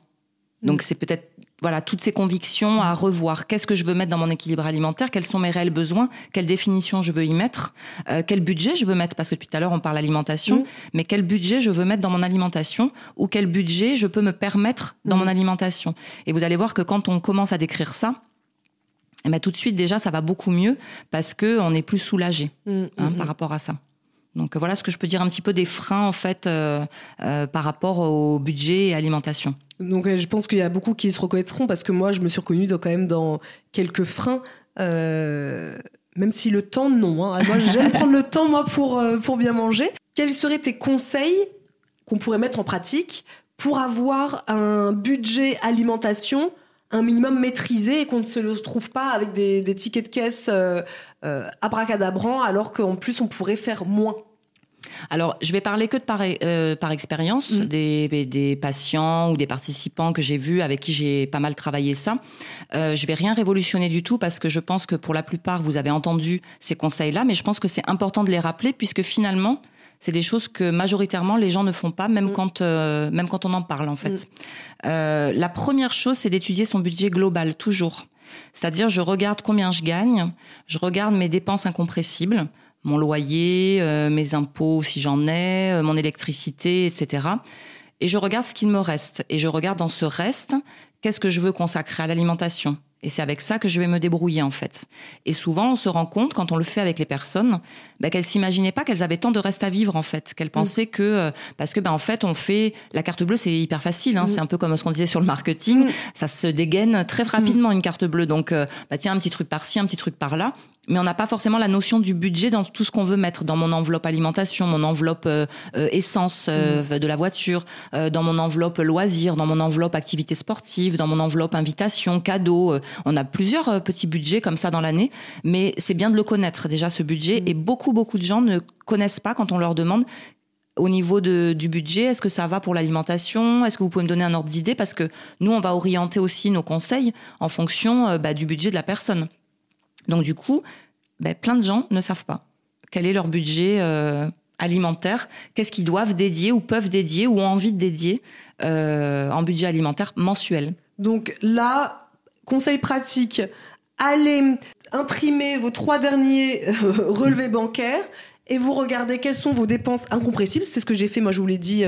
Donc c'est peut-être voilà toutes ces convictions à revoir. Qu'est-ce que je veux mettre dans mon équilibre alimentaire? Quels sont mes réels besoins? Quelle définition je veux y mettre? Euh, Quel budget je veux mettre? Parce que depuis tout à l'heure on parle alimentation, Mm. mais quel budget je veux mettre dans mon alimentation ou quel budget je peux me permettre dans Mm. mon alimentation? Et vous allez voir que quand on commence à décrire ça, eh ben, tout de suite déjà ça va beaucoup mieux parce que on est plus soulagé Mm, hein, par rapport à ça. Donc voilà ce que je peux dire un petit peu des freins en fait euh, euh, par rapport au budget et alimentation. Donc euh, je pense qu'il y a beaucoup qui se reconnaîtront parce que moi je me suis reconnue quand même dans quelques freins. même si le temps, non. Hein. Moi, j'aime prendre le temps, moi, pour, pour bien manger. Quels seraient tes conseils qu'on pourrait mettre en pratique pour avoir un budget alimentation un minimum maîtrisé et qu'on ne se le trouve pas avec des, tickets de caisse euh, euh, abracadabrants alors qu'en plus on pourrait faire moins? Alors, je vais parler que de par, euh, par expérience mm. des, des, patients ou des participants que j'ai vus, avec qui j'ai pas mal travaillé ça. Euh, je vais rien révolutionner du tout parce que je pense que pour la plupart, vous avez entendu ces conseils-là, mais je pense que c'est important de les rappeler puisque finalement, c'est des choses que majoritairement les gens ne font pas, même, mm. quand, euh, même quand on en parle en fait. Mm. Euh, la première chose, c'est d'étudier son budget global, toujours. C'est-à-dire, je regarde combien je gagne, je regarde mes dépenses incompressibles, mon loyer, euh, mes impôts si j'en ai, mon électricité, etc. Et je regarde ce qu'il me reste. Et je regarde dans ce reste, qu'est-ce que je veux consacrer à l'alimentation? Et c'est avec ça que je vais me débrouiller en fait. Et souvent, on se rend compte quand on le fait avec les personnes, bah, qu'elles s'imaginaient pas qu'elles avaient tant de reste à vivre en fait, qu'elles mm. pensaient que euh, parce que bah, en fait, on fait la carte bleue, c'est hyper facile. Hein, mm. C'est un peu comme ce qu'on disait sur le marketing, mm. ça se dégaine très rapidement une carte bleue. Donc, euh, bah, tiens, un petit truc par-ci, un petit truc par-là mais on n'a pas forcément la notion du budget dans tout ce qu'on veut mettre dans mon enveloppe alimentation, mon enveloppe euh, euh, essence euh, mm. de la voiture, dans mon enveloppe loisirs, dans mon enveloppe activité sportive, dans mon enveloppe invitation, cadeau. on a plusieurs petits budgets comme ça dans l'année, mais c'est bien de le connaître déjà ce budget. Mm. Et beaucoup beaucoup de gens ne connaissent pas quand on leur demande au niveau de, du budget, est-ce que ça va pour l'alimentation? Est-ce que vous pouvez me donner un ordre d'idée? Parce que nous, on va orienter aussi nos conseils en fonction bah, du budget de la personne. Donc du coup, ben, plein de gens ne savent pas quel est leur budget euh, alimentaire, qu'est-ce qu'ils doivent dédier ou peuvent dédier ou ont envie de dédier euh, en budget alimentaire mensuel. Donc là, conseil pratique, allez imprimer vos trois derniers euh, relevés bancaires et vous regardez quelles sont vos dépenses incompressibles. C'est ce que j'ai fait, moi je vous l'ai dit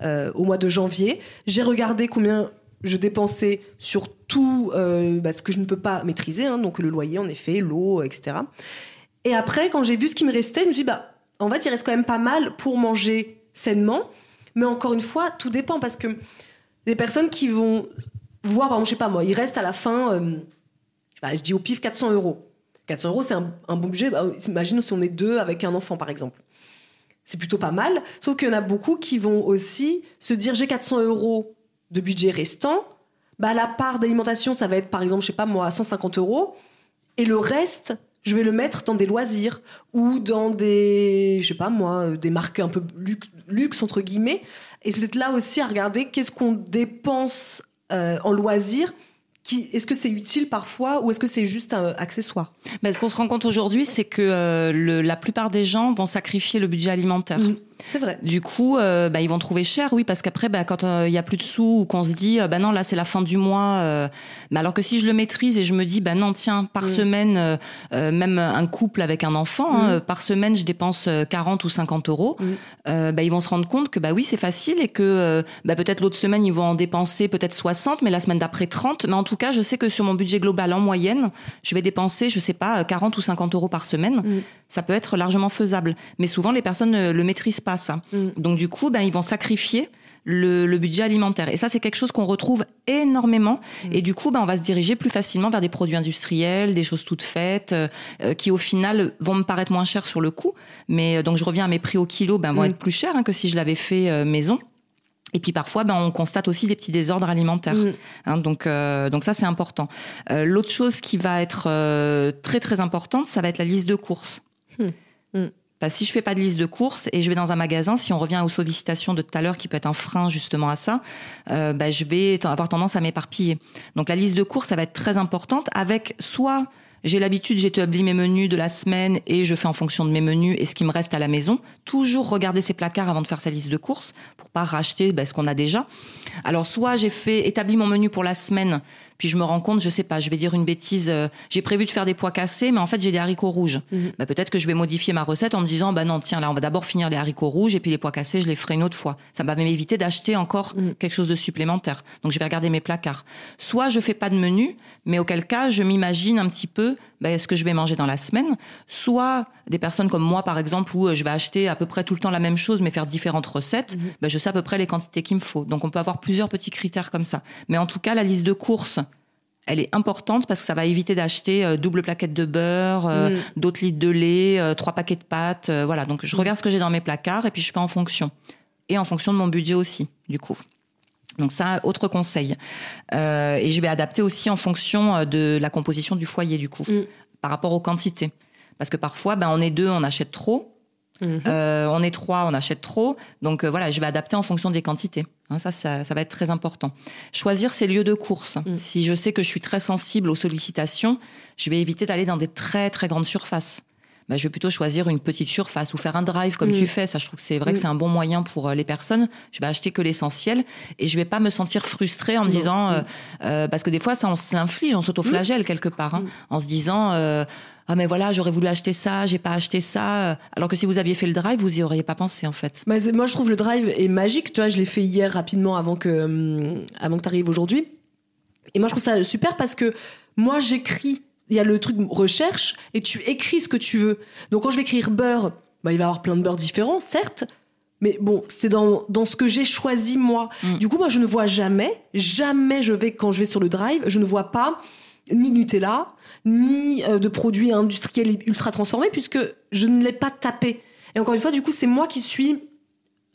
au mois de janvier. J'ai regardé combien je dépensais sur tout euh, bah, ce que je ne peux pas maîtriser, hein, donc le loyer en effet, l'eau, etc. Et après, quand j'ai vu ce qui me restait, je me suis dit, bah, en fait, il reste quand même pas mal pour manger sainement. Mais encore une fois, tout dépend parce que les personnes qui vont voir, par exemple, je sais pas moi, il reste à la fin, euh, je, dis au pif 400 euros. 400 euros, c'est un, bon budget. Bah, imagine si on est deux avec un enfant, par exemple. C'est plutôt pas mal. Sauf qu'il y en a beaucoup qui vont aussi se dire j'ai 400 euros de budget restant, bah, la part d'alimentation, ça va être par exemple, je sais pas moi, 150 euros. Et le reste, je vais le mettre dans des loisirs ou dans des, je sais pas moi, des marques un peu luxe, entre guillemets. Et c'est là aussi à regarder qu'est-ce qu'on dépense euh, en loisirs est-ce que c'est utile parfois ou est-ce que c'est juste un accessoire? Ben, Ce qu'on se rend compte aujourd'hui, c'est que euh, la plupart des gens vont sacrifier le budget alimentaire. Mmh. C'est vrai. Du coup, euh, bah, ils vont trouver cher, oui, parce qu'après, bah, quand euh, il y a plus de sous ou qu'on se dit, bah non, là c'est la fin du mois. Euh, mais alors que si je le maîtrise et je me dis, bah non, tiens, par mm. semaine, même un couple avec un enfant, hein, mm. par semaine, je dépense 40 ou 50 euros. Mm. bah, ils vont se rendre compte que bah oui, c'est facile et que bah, peut-être l'autre semaine ils vont en dépenser peut-être 60, mais la semaine d'après 30. Mais en tout cas, je sais que sur mon budget global en moyenne, je vais dépenser, je sais pas, 40 ou 50 euros par semaine. Ça peut être largement faisable. Mais souvent, les personnes ne le maîtrisent pas ça. Donc du coup, ben, ils vont sacrifier le, budget alimentaire. Et ça, c'est quelque chose qu'on retrouve énormément. Mm. Et du coup, ben, on va se diriger plus facilement vers des produits industriels, des choses toutes faites, euh, qui au final vont me paraître moins chers sur le coût. Mais euh, donc, je reviens à mes prix au kilo, ben, vont mm. être plus chers hein, que si je l'avais fait euh, maison. Et puis parfois, ben, on constate aussi des petits désordres alimentaires. Mm. Hein, donc, donc ça, c'est important. L'autre chose qui va être très très importante, ça va être la liste de courses. Bah, si je fais pas de liste de courses et je vais dans un magasin, si on revient aux sollicitations de tout à l'heure, qui peut être un frein justement à ça, euh, bah, je vais avoir tendance à m'éparpiller. Donc la liste de courses, ça va être très importante avec soit j'ai l'habitude, j'établis mes menus de la semaine et je fais en fonction de mes menus et ce qui me reste à la maison. Toujours regarder ses placards avant de faire sa liste de courses pour pas racheter bah, ce qu'on a déjà. Alors soit j'ai fait établi mon menu pour la semaine puis je me rends compte, je sais pas, je vais dire une bêtise, euh, j'ai prévu de faire des pois cassés, mais en fait j'ai des haricots rouges. Mhm. Bah, peut-être que je vais modifier ma recette en me disant, bah non, tiens, là on va d'abord finir les haricots rouges et puis les pois cassés, je les ferai une autre fois. Ça va m'éviter d'acheter encore mhm. quelque chose de supplémentaire. Donc je vais regarder mes placards. Soit je fais pas de menu, mais auquel cas je m'imagine un petit peu ben, ce que je vais manger dans la semaine, soit des personnes comme moi, par exemple, où euh, je vais acheter à peu près tout le temps la même chose, mais faire différentes recettes, Mhm. ben, je sais à peu près les quantités qu'il me faut. Donc, on peut avoir plusieurs petits critères comme ça. Mais en tout cas, la liste de courses, elle est importante parce que ça va éviter d'acheter euh, double plaquette de beurre, euh, Mm. d'autres litres de lait, euh, trois paquets de pâtes. voilà. Donc, je Mm. regarde ce que j'ai dans mes placards et puis je fais en fonction. Et en fonction de mon budget aussi, du coup. Donc ça, autre conseil. Euh, et je vais adapter aussi en fonction de la composition du foyer, du coup, Mm. par rapport aux quantités. Parce que parfois, ben, on est deux, on achète trop. Mhm. Euh, on est trois, on achète trop. Donc euh, voilà, je vais adapter en fonction des quantités. Hein, ça, ça, ça va être très important. Choisir ses lieux de course. Mm. Si je sais que je suis très sensible aux sollicitations, je vais éviter d'aller dans des très très grandes surfaces. Ben, je vais plutôt choisir une petite surface ou faire un drive comme Mm. tu fais. Ça, je trouve que c'est vrai que c'est un bon moyen pour euh, les personnes. Je vais acheter que l'essentiel et je vais pas me sentir frustrée en me disant, euh, parce que des fois, ça, on se l'inflige, on s'autoflagelle quelque part, hein, en se disant, euh, ah mais voilà, j'aurais voulu acheter ça, j'ai pas acheté ça. Alors que si vous aviez fait le drive, vous y auriez pas pensé en fait. C'est- moi, je trouve le drive est magique. Tu vois, je l'ai fait hier rapidement avant que, hum, avant que tu arrives aujourd'hui. Et moi, je trouve ça super parce que moi, j'écris. Il y a le truc recherche et tu écris ce que tu veux. Donc, quand je vais écrire beurre, bah, il va y avoir plein de beurres différents, certes. Mais bon, c'est dans, dans ce que j'ai choisi moi. Mm. Du coup, moi, je ne vois jamais, jamais je vais, quand je vais sur le drive, je ne vois pas ni Nutella, ni euh, de produits industriels ultra transformés, puisque je ne l'ai pas tapé. Et encore une fois, du coup, c'est moi qui suis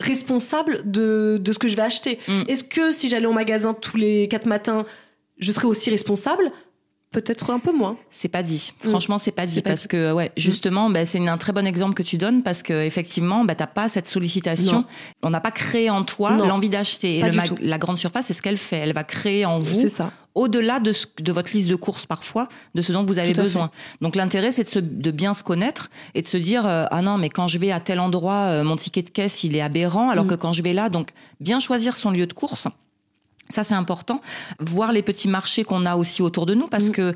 responsable de, de ce que je vais acheter. Mm. Est-ce que si j'allais au magasin tous les quatre matins, je serais aussi responsable? Peut-être un peu moins. C'est pas dit. Mm. Franchement, c'est pas dit pas parce dit. que ouais, justement, bah, c'est un très bon exemple que tu donnes parce que effectivement, bah, t'as pas cette sollicitation. Non. On n'a pas créé en toi l'envie d'acheter. Et le la grande surface, c'est ce qu'elle fait. Elle va créer en vous C'est ça. Au-delà de, ce- de votre liste de courses parfois, de ce dont vous avez besoin. Donc l'intérêt, c'est de, se- de bien se connaître et de se dire euh, ah non, mais quand je vais à tel endroit, euh, mon ticket de caisse il est aberrant, alors Mm. que quand je vais là, donc bien choisir son lieu de course. Ça, c'est important. Voir les petits marchés qu'on a aussi autour de nous, parce Mm. que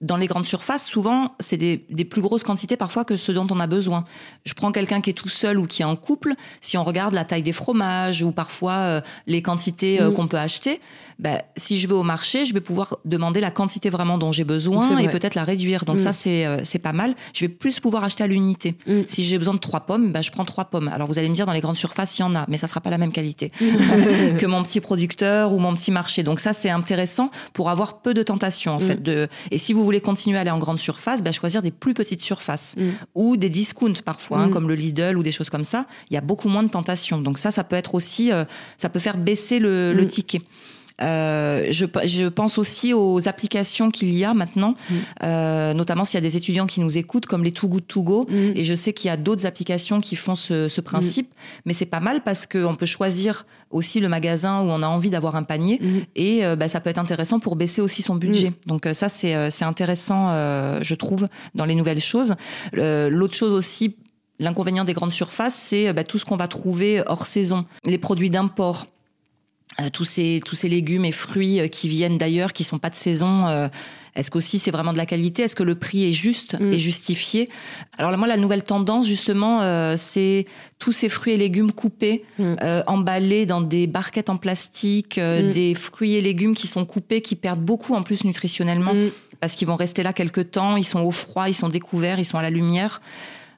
dans les grandes surfaces, souvent, c'est des, des plus grosses quantités parfois que ce dont on a besoin. Je prends quelqu'un qui est tout seul ou qui est en couple. Si on regarde la taille des fromages ou parfois euh, les quantités euh, qu'on peut acheter, ben, si je vais au marché, je vais pouvoir demander la quantité vraiment dont j'ai besoin et peut-être la réduire. Donc Mm. ça, c'est euh, pas mal. Je vais plus pouvoir acheter à l'unité. Mm. Si j'ai besoin de trois pommes, ben, je prends trois pommes. Alors vous allez me dire, dans les grandes surfaces, il y en a, mais ça sera pas la même qualité que mon petit producteur ou mon petit marché. Donc ça, c'est intéressant pour avoir peu de tentations, en Mm. fait. De... Et si vous voulez continuer à aller en grande surface, ben, choisir des plus petites surfaces Mm. ou des discounts parfois, hein, Mm. comme le Lidl ou des choses comme ça. Il y a beaucoup moins de tentations. Donc ça, ça peut être aussi, euh, ça peut faire baisser le, le Mm. ticket. Euh, je, je pense aussi aux applications qu'il y a maintenant, Mm. euh, notamment s'il y a des étudiants qui nous écoutent, comme les Too Good To Go. Mm. Et je sais qu'il y a d'autres applications qui font ce, ce principe, mais c'est pas mal parce qu'on peut choisir aussi le magasin où on a envie d'avoir un panier et euh, bah, ça peut être intéressant pour baisser aussi son budget. Donc ça, c'est intéressant, je trouve, dans les nouvelles choses. L'autre chose aussi, l'inconvénient des grandes surfaces, c'est bah, tout ce qu'on va trouver hors saison, les produits d'import. Euh, tous ces tous ces légumes et fruits euh, qui viennent d'ailleurs, qui sont pas de saison. euh, Est-ce qu'aussi c'est vraiment de la qualité? Est-ce que le prix est juste Mm. et justifié? Alors là, moi, la nouvelle tendance justement, euh, c'est tous ces fruits et légumes coupés, Mm. euh, emballés dans des barquettes en plastique, euh, Mm. des fruits et légumes qui sont coupés, qui perdent beaucoup en plus nutritionnellement parce qu'ils vont rester là quelques temps. Ils sont au froid, ils sont découverts, ils sont à la lumière.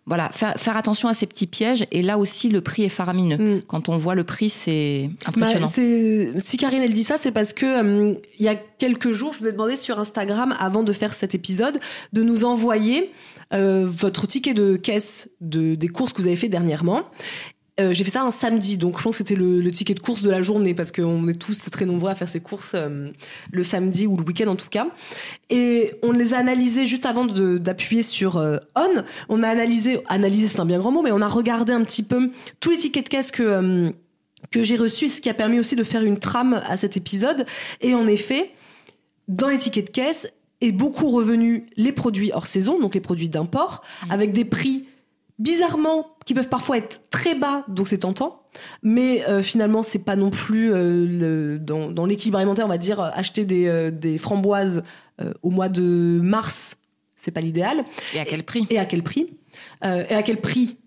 Voilà, faire, faire attention à ces petits pièges. Et là aussi, le prix est faramineux. Mm. Quand on voit le prix, c'est Bah, impressionnant. c'est- si Karine elle dit ça, c'est parce que euh, il y a quelques jours, je vous ai demandé sur Instagram avant de faire cet épisode de nous envoyer euh, votre ticket de caisse de, des courses que vous avez fait dernièrement. Euh, j'ai fait ça un samedi, donc je pense que c'était le, le ticket de course de la journée parce qu'on est tous très nombreux à faire ces courses euh, le samedi ou le week-end en tout cas. Et on les a analysés juste avant d'appuyer sur euh, on. On a analysé, analysé c'est un bien grand mot, mais on a regardé un petit peu tous les tickets de caisse que que j'ai reçus, ce qui a permis aussi de faire une trame à cet épisode. Et en effet, dans les tickets de caisse est beaucoup revenu les produits hors saison, donc les produits d'import, avec des prix bizarrement qui peuvent parfois être très bas, donc c'est tentant. Mais euh, finalement, c'est pas non plus euh, le- dans, dans l'équilibre alimentaire, on va dire, euh, acheter des, euh, des framboises au mois de mars, c'est pas l'idéal. Et à quel prix? Et à quel prix? Et à quel prix?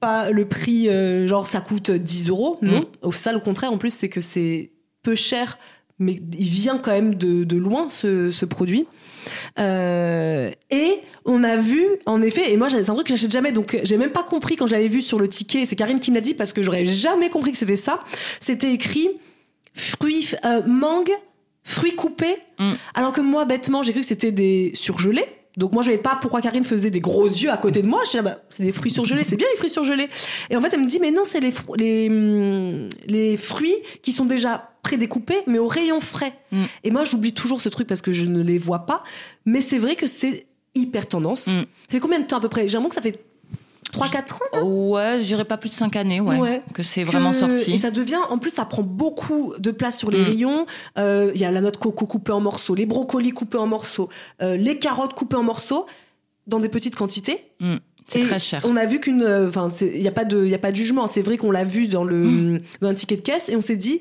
Pas le prix, genre ça coûte 10 euros, non. Mm. Au ça, le contraire, en plus, c'est que c'est peu cher, mais il vient quand même de, de loin ce, ce produit. Euh, et on a vu, en effet, et moi c'est un truc que j'achète jamais, donc j'ai même pas compris quand j'avais vu sur le ticket, c'est Karine qui me l'a dit parce que j'aurais jamais compris que c'était ça. C'était écrit fruits, euh, mangue, fruits coupés, Mm. alors que moi bêtement j'ai cru que c'était des surgelés. Donc moi je savais pas pourquoi Karine faisait des gros yeux à côté de moi. Je disais, bah, c'est des fruits surgelés, c'est bien les fruits surgelés. Et en fait elle me dit mais non c'est les, les, hum, les fruits qui sont déjà prédécoupés mais au rayon frais. Mm. Et moi j'oublie toujours ce truc parce que je ne les vois pas. Mais c'est vrai que c'est hyper tendance. Mm. Ça fait combien de temps à peu près? J'ai l'impression que ça fait 3-4 ans Ouais, je dirais pas plus de 5 années, ouais, Ouais. que c'est que- vraiment Et sorti. ça devient, en plus, ça prend beaucoup de place sur les Mm. rayons. Euh, Il y a la noix de coco coupée en morceaux, les brocolis coupés en morceaux, euh, les carottes coupées en morceaux, dans des petites quantités. Mm. C'est Et très cher. On a vu qu'une, euh, enfin, il n'y a pas de, il y a pas de jugement. C'est vrai qu'on l'a vu dans le, Mm. dans un ticket de caisse et on s'est dit,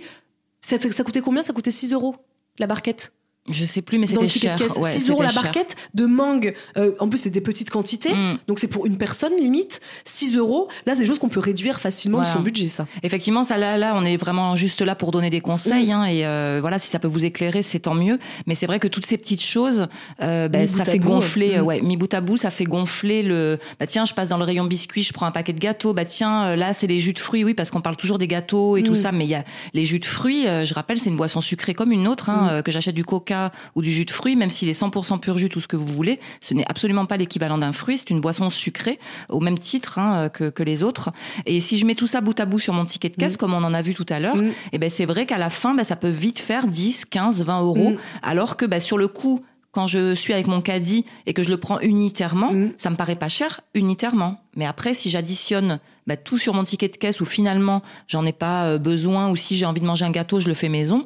ça, ça coûtait combien? Ça coûtait 6 euros la barquette. Je sais plus, mais c'était cher. de caisse, Ouais, 6 euros la cher. barquette de mangue. Euh, en plus, c'est des petites quantités. Mm. Donc c'est pour une personne limite. 6 euros. Là, c'est des choses qu'on peut réduire facilement de Voilà. son budget, ça. Effectivement, ça là, là, on est vraiment juste là pour donner des conseils, Mm. hein, et euh, voilà, si ça peut vous éclairer, c'est tant mieux. Mais c'est vrai que toutes ces petites choses, euh, ben, ça bout fait bout, gonfler, mm. euh, ouais, mis bout à bout, ça fait gonfler le. Bah tiens, je passe dans le rayon biscuits, je prends un paquet de gâteaux. Bah tiens, euh, là c'est les jus de fruits, oui, parce qu'on parle toujours des gâteaux et tout Mm. ça, mais il y a les jus de fruits. euh, je rappelle, c'est une boisson sucrée comme une autre, hein, Mm. que j'achète du Coca ou du jus de fruits, même s'il est 100% pur jus, tout ce que vous voulez, ce n'est absolument pas l'équivalent d'un fruit. C'est une boisson sucrée au même titre hein, que, que les autres. Et si je mets tout ça bout à bout sur mon ticket de caisse, comme on en a vu tout à l'heure, Mm. et ben c'est vrai qu'à la fin, ben, ça peut vite faire 10, 15, 20 euros, Mm. alors que ben, sur le coup, quand je suis avec mon caddie et que je le prends unitairement, Mm. ça me paraît pas cher unitairement. Mais après, si j'additionne ben, tout sur mon ticket de caisse ou finalement j'en ai pas euh, besoin ou si j'ai envie de manger un gâteau, je le fais maison.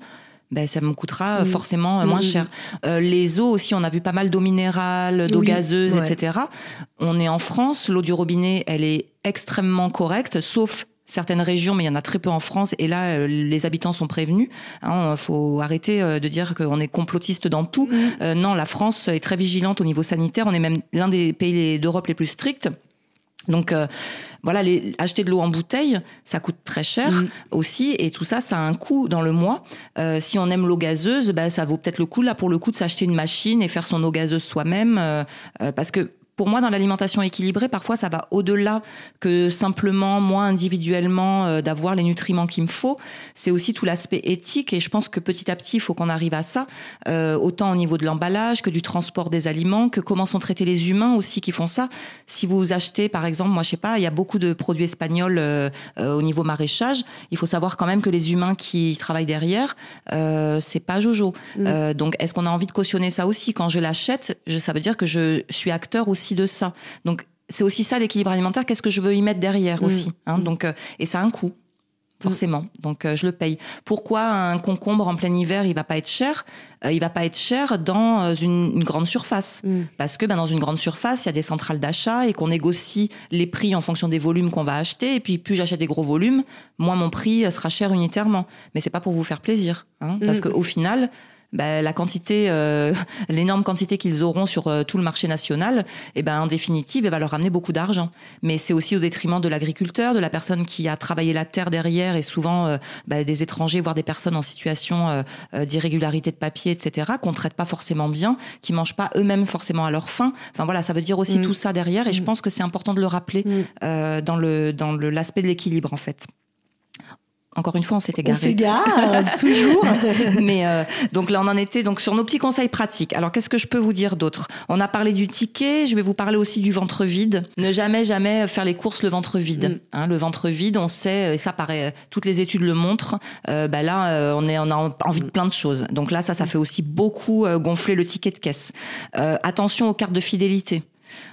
Ben, ça me coûtera euh, Mm. forcément euh, moins Mm, cher. Euh, les eaux aussi, on a vu pas mal d'eau minérale, d'eau Oui, gazeuse, ouais. etc. On est en France, l'eau du robinet, elle est extrêmement correcte, sauf certaines régions, mais il y en a très peu en France. Et là, les habitants sont prévenus. Il faut arrêter de dire qu'on est complotiste dans tout. Mm. Euh, non, la France est très vigilante au niveau sanitaire. On est même l'un des pays d'Europe les plus stricts. Donc euh, voilà, les, acheter de l'eau en bouteille, ça coûte très cher Mm. aussi, et tout ça, ça a un coût dans le mois. Euh, si on aime l'eau gazeuse, bah, ça vaut peut-être le coup là pour le coup de s'acheter une machine et faire son eau gazeuse soi-même, euh, euh, parce que pour moi, dans l'alimentation équilibrée, parfois, ça va au-delà que simplement, moi, individuellement, euh, d'avoir les nutriments qu'il me faut. C'est aussi tout l'aspect éthique. Et je pense que petit à petit, il faut qu'on arrive à ça, euh, autant au niveau de l'emballage que du transport des aliments, que comment sont traités les humains aussi qui font ça. Si vous achetez, par exemple, moi, je sais pas, il y a beaucoup de produits espagnols euh, euh, au niveau maraîchage. Il faut savoir quand même que les humains qui travaillent derrière, euh, c'est pas Jojo. Mm. Euh, donc, est-ce qu'on a envie de cautionner ça aussi? Quand je l'achète, ça veut dire que je suis acteur aussi de ça. Donc, c'est aussi ça l'équilibre alimentaire. Qu'est-ce que je veux y mettre derrière Mm. aussi hein? Donc, euh, et ça a un coût. Forcément, donc euh, je le paye. Pourquoi un concombre en plein hiver, il va pas être cher? Euh, Il va pas être cher dans euh, une, une grande surface, Mm. parce que ben, dans une grande surface, il y a des centrales d'achat et qu'on négocie les prix en fonction des volumes qu'on va acheter. Et puis plus j'achète des gros volumes, moins mon prix sera cher unitairement. Mais c'est pas pour vous faire plaisir, hein, parce Mm. qu'au final, ben, la quantité, euh, l'énorme quantité qu'ils auront sur euh, tout le marché national, et ben en définitive, elle va leur ramener beaucoup d'argent. Mais c'est aussi au détriment de l'agriculteur, de la personne qui a travaillé la terre derrière, et souvent euh, ben, des étrangers, voire des personnes en situation euh, euh, d'irrégularité de papier, etc., qu'on traite pas forcément bien, qui mangent pas eux-mêmes forcément à leur faim. Enfin voilà, ça veut dire aussi Mm. tout ça derrière, et je Mm. pense que c'est important de le rappeler Mm. euh, dans le dans le l'aspect de l'équilibre en fait. Encore une fois, on s'est On égaré. s'égare, toujours. Mais euh, donc là, on en était donc sur nos petits conseils pratiques. Alors, qu'est-ce que je peux vous dire d'autre? On a parlé du ticket. Je vais vous parler aussi du ventre vide. Ne jamais, jamais faire les courses le ventre vide. Mm. Hein, le ventre vide, on sait, et ça paraît, toutes les études le montrent. Euh, bah là, euh, on est, on a envie de plein de choses. Donc là, ça, ça fait aussi beaucoup euh, gonfler le ticket de caisse. Euh, attention aux cartes de fidélité.